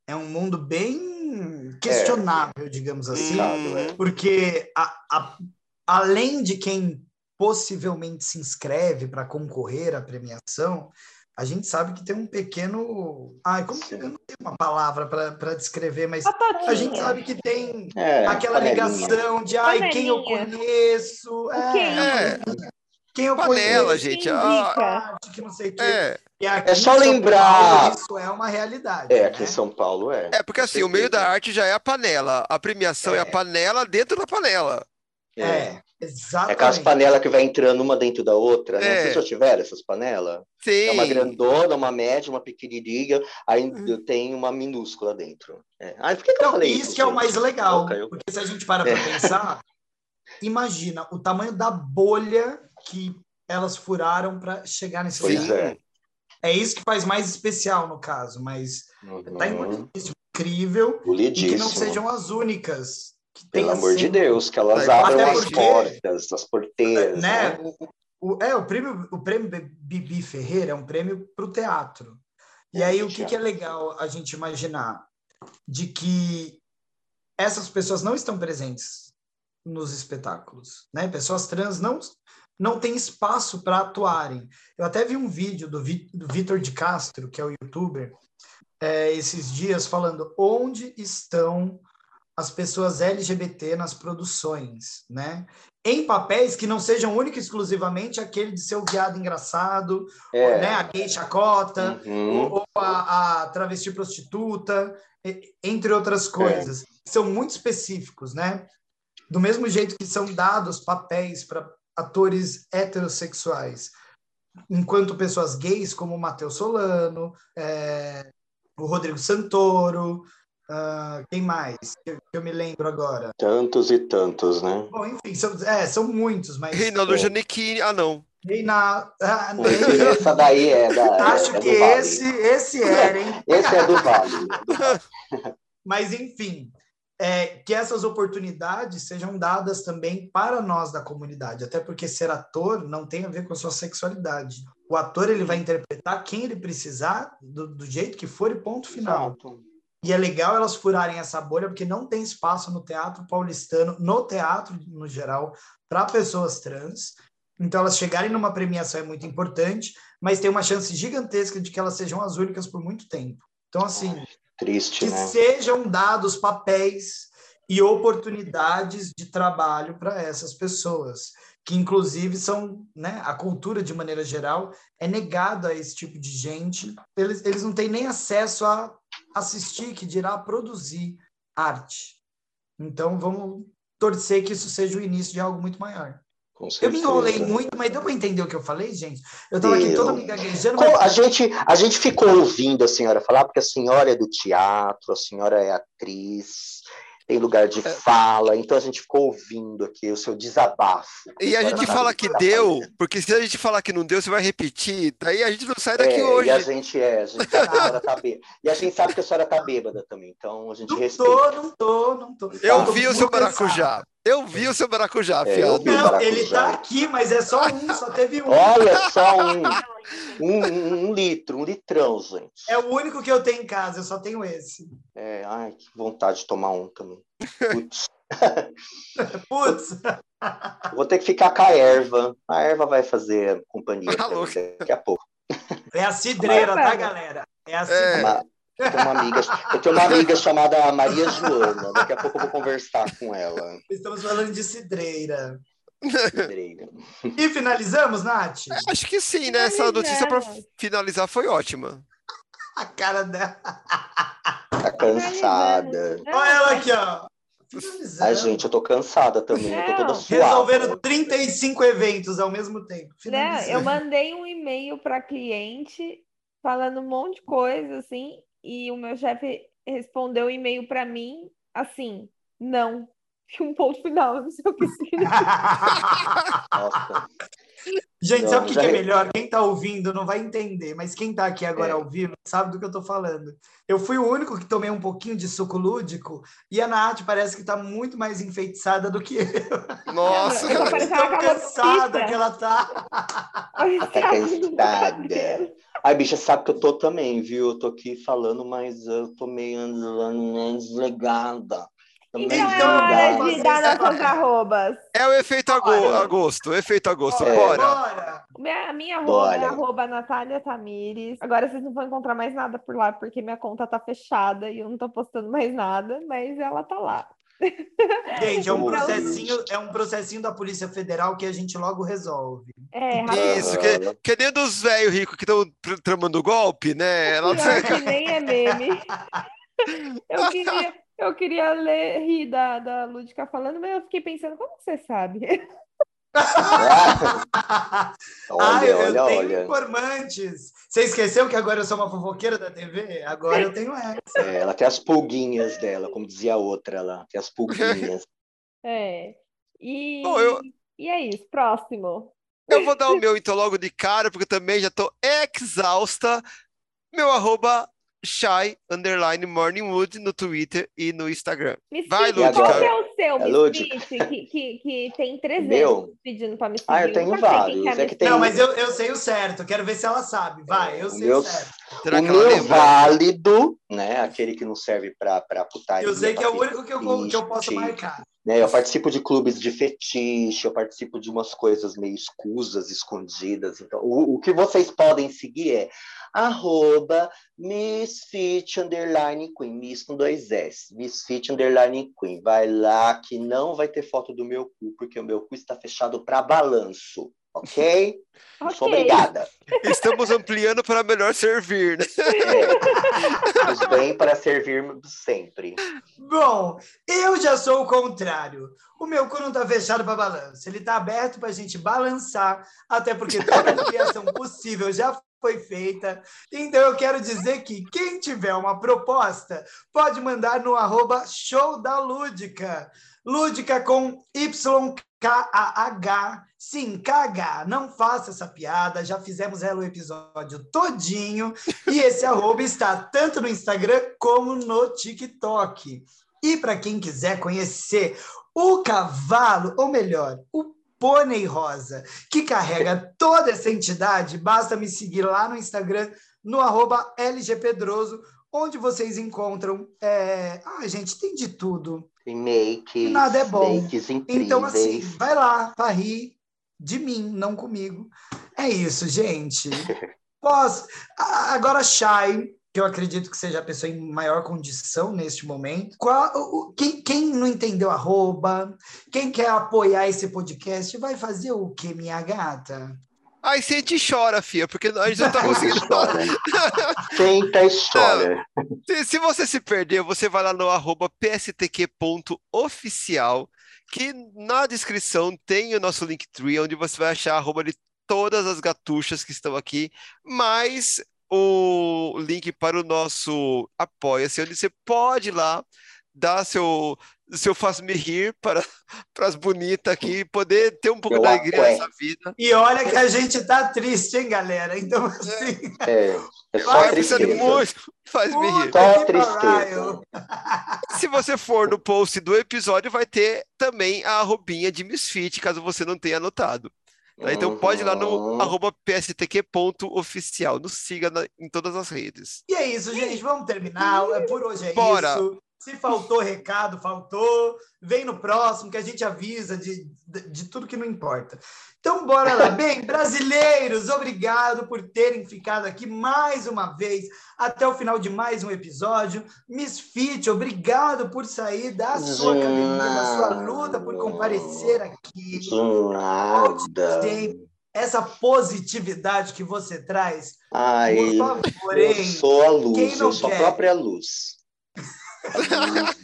é um mundo bem questionável, digamos assim. É. Porque a- a- além de quem possivelmente se inscreve para concorrer à premiação, a gente sabe que tem um pequeno. Ai, como que eu não tenho uma palavra para descrever, mas a gente sabe que tem É, aquela panelinha. ligação de ai, quem eu Panelinha. conheço, é, É, quem eu panela, conheço, gente. Quem ah, que não sei o quê. é, É só lembrar- Paulo, isso é uma realidade. É, né? aqui em São Paulo é. é porque assim, o meio da arte já é a panela. A premiação é, a É. panela dentro da panela. É, É exatamente. aquelas panelas que vai entrando uma dentro da outra, né? É. Vocês já tiveram essas panelas? Sim. É uma grandona, uma média, uma pequenininha, aí Hum. tem uma minúscula dentro. É. Ah, por que, que eu Então, falei isso isso? que é o mais legal, eu- porque se a gente para para É. <laughs> pensar, imagina o tamanho da bolha que elas furaram para chegar nesse Pois lugar. é. É isso que faz mais especial no caso, mas tá Uhum. importantíssimo, incrível, e que não sejam as únicas que Pelo amor de sempre- Deus, que elas abram as porque- portas, as porteiras, né? né? O, o- é, o prêmio, o prêmio Bibi Ferreira é um prêmio para o teatro. E É, aí, o que, que é legal a gente imaginar? De que essas pessoas não estão presentes nos espetáculos, né? Pessoas trans não, não têm espaço para atuarem. Eu até vi um vídeo do, Vi- do Vitor de Castro, que é o youtuber, é, esses dias falando onde estão as pessoas LGBT nas produções, né? Em papéis que não sejam único e exclusivamente aquele de ser o viado engraçado, É. né? A gay chacota, Uhum. ou a, a travesti prostituta, entre outras coisas. São muito específicos, né? Do mesmo jeito que são dados papéis para atores heterossexuais, enquanto pessoas gays, como o Matheus Solano, é, o Rodrigo Santoro, ah, quem mais? Que eu, que eu me lembro agora. Tantos e tantos, né? Bom, enfim, são, é, são muitos, mas. Reinaldo É. Giannichini. Ah, não. Reina- ah, Essa daí é da. Acho é que do Vale. esse, esse era, hein? <laughs> Esse é do Vale. <laughs> Mas, enfim, é, que essas oportunidades sejam dadas também para nós da comunidade, até porque ser ator não tem a ver com a sua sexualidade. O ator ele vai interpretar quem ele precisar, do, do jeito que for e ponto final. Exato. E é legal elas furarem essa bolha, porque não tem espaço no teatro paulistano, no teatro no geral, para pessoas trans. Então, elas chegarem numa premiação é muito importante, mas tem uma chance gigantesca de que elas sejam as únicas por muito tempo. Então, assim, Triste, que né? sejam dados papéis e oportunidades de trabalho para essas pessoas, que inclusive são, né, a cultura de maneira geral é negada a esse tipo de gente. Eles, eles não têm nem acesso a assistir, que dirá produzir arte. Então vamos torcer que isso seja o início de algo muito maior. Eu me enrolei muito, mas deu para entender o que eu falei, gente? Eu estava aqui toda me gaguejando, Co- A mas gente, a gente ficou ouvindo a senhora falar, porque a senhora é do teatro, a senhora é atriz, tem lugar de fala, então a gente ficou ouvindo aqui o seu desabafo. E a gente sabe fala que tá deu, porque se a gente falar que não deu, você vai repetir, daí a gente não sai daqui É, hoje. E a gente é, a gente sabe que a senhora tá bêbada. E a gente sabe que a senhora tá bêbada também, então a gente não respeita. tô, não tô, não tô. Eu tô vi o seu cansado. maracujá. Eu vi o seu maracujá, É, fiado. Não, maracujá. ele tá aqui, mas é só um, só teve um. Olha só um, um, um- um litro, um litrão, gente. É o único que eu tenho em casa, eu só tenho esse. É, ai, que vontade de tomar um também. Putz, <laughs> Putz, vou ter que ficar com a erva. A erva vai fazer companhia Tá daqui a pouco. é a cidreira, tá, galera? É a É. cidreira. Eu, tenho uma amiga, eu tenho uma amiga chamada Maria Joana. Daqui a pouco eu vou conversar com ela. Estamos falando de cidreira. Pedreira. E finalizamos, Nath? Acho que sim, né? Essa notícia para finalizar foi ótima. A cara dela. Tá cansada. Não, Olha ela aqui, ó. Ai, gente, eu tô cansada também. Eu tô toda Não. suada. Resolvendo 35 eventos ao mesmo tempo. Né? Finalizamos. Eu mandei um e-mail para cliente falando um monte de coisa assim, e o meu chefe respondeu o e-mail para mim assim, não. E <laughs> um ponto final, não sei o que significa. Nossa. Gente, Não, sabe o que, já que é melhor? Quem tá ouvindo não vai entender, mas quem tá aqui agora É. ao vivo sabe do que eu tô falando. Eu fui o único que tomei um pouquinho de suco lúdico e a Nath parece que tá muito mais enfeitiçada do que eu. Nossa. Eu tô Tão cansada que ela tá. Olha, Tá cansada. Ai, bicha, sabe que eu tô também, viu? Eu tô aqui falando, mas eu tô meio meio desligada. Meio Então é Então, hora de dar nossas arrobas. É o efeito agosto, o efeito agosto. É. Bora. Bora! Minha, a minha arroba é arroba Natália Tamires. Agora vocês não vão encontrar mais nada por lá, porque minha conta tá fechada e eu não tô postando mais nada, mas ela tá lá. <laughs> Gente, é um, Então- processinho, é um processinho da Polícia Federal que a gente logo resolve. É. Isso, que, que nem dos velhos ricos que estão tramando golpe, né? Ela... Pior <laughs> que nem é meme. <laughs> Eu queria, eu queria ler, rir da, da Lúdica falando, mas eu fiquei pensando, como você sabe? <laughs> ah, olha, eu, olha, eu tenho olha. informantes. Você esqueceu que agora eu sou uma fofoqueira da TV? Agora eu <laughs> tenho essa. É, ela tem as pulguinhas dela, como dizia a outra, ela tem as pulguinhas. É. E, Bom, eu- e é isso, próximo. Eu vou dar o meu então logo de cara, porque também já tô exausta. Meu arroba shy underline morningwood no Twitter e no Instagram. Me Vai, Lúdica. qual que é o seu, É, que, que, que tem 300 Meu? pedindo pra me seguir? Ah, eu tenho quem vários, que é que tem- Não, mas eu, eu sei o certo. Quero ver se ela sabe. Vai, eu O sei meu- o certo. Será o meu válido, né? Aquele que não serve pra, pra putaria. Eu sei que é o único que eu, que eu posso marcar. né? Eu participo de clubes de fetiche, eu participo de umas coisas meio escusas, escondidas. Então, o, o que vocês podem seguir é arroba misfit underline queen, miss com dois S, misfit underline queen. Vai lá que não vai ter foto do meu cu, porque o meu cu está fechado para balanço, ok? <laughs> Não sou Ok. obrigada. Estamos ampliando para melhor servir, né? É. Os bem para servir sempre. Bom, eu já sou o contrário. O meu cu não tá fechado para balanço. Ele tá aberto para a gente balançar, até porque toda criação possível já foi feita. Então eu quero dizer que quem tiver uma proposta pode mandar no arroba show da Lúdica. Lúdica com YKAH. Sim, KH. Não faça essa piada. Já fizemos ela o episódio todinho. E esse arroba está tanto no Instagram como no TikTok. E para quem quiser conhecer o cavalo, ou melhor, o pônei rosa, que carrega toda essa entidade, basta me seguir lá no Instagram, no arroba LGPedroso, onde vocês encontram. É... Ah, gente, tem de tudo. Tem makes, Nada é bom. Então, assim, vai lá para rir de mim, não comigo. É isso, gente. <laughs> Posso... Agora, Shai, que eu acredito que seja a pessoa em maior condição neste momento. Qual, o, quem, quem não entendeu arroba, quem quer apoiar esse podcast, vai fazer o que, minha gata? Aí você gente chora, Fia, porque a gente não tá conseguindo. <laughs> Senta e chora. <laughs> Se, se você se perder, você vai lá no arroba pstq.oficial, que na descrição tem o nosso Linktree, onde você vai achar a arroba de todas as gatuchas que estão aqui, mais o link para o nosso Apoia-se, onde você pode ir lá dar seu, seu faz-me rir para, <laughs> para as bonitas aqui, poder ter um pouco Meu da alegria apoio. nessa vida. E olha que a gente tá triste, hein, galera? Então, assim, É, é <laughs> só tristeza. muito, faz-me rir. Só tristeza. <laughs> Se você for no post do episódio, vai ter também a arrobinha de Misfit, caso você não tenha anotado. Tá? Então pode ir lá no Uhum. arroba pstq.oficial. Nos siga na- em todas as redes. E é isso, gente. Vamos terminar. É, Por hoje é Bora. isso. Se faltou recado, faltou. Vem no próximo que a gente avisa de, de, de tudo que não importa. Então, bora lá. Bem, <laughs> brasileiros, obrigado por terem ficado aqui mais uma vez até o final de mais um episódio. Miss Fit, obrigado por sair da sua academia, da sua luta, por comparecer aqui. Nada. Essa positividade que você traz, Ai, por favor, eu sou a luz, Quem não eu sou a própria luz. Luz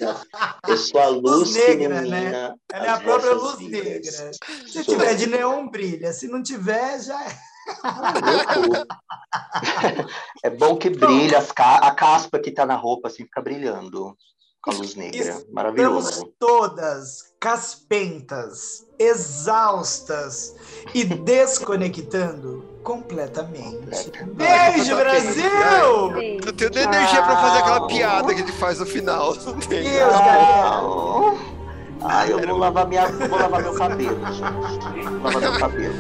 Eu sou a luz, que negra, né? Ela é a própria luz vidas. negra. Se Sou. tiver de neon, brilha. Se não tiver, já é. <laughs> É bom que brilha, ca- a caspa que tá na roupa assim fica brilhando com a luz negra. Estamos Maravilhoso. todas caspentas, exaustas e desconectando completamente. Completamente. Beijo, Brasil! Beijo. Não tenho nem energia pra fazer aquela piada que ele faz no final. Não tenho. Deus, galera. Não. Ai, eu vou lavar, minha, vou lavar meu cabelo, gente. Vou lavar meu cabelo.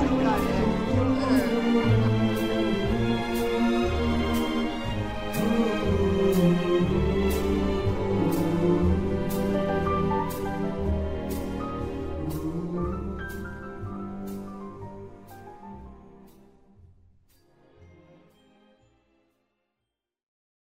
<laughs>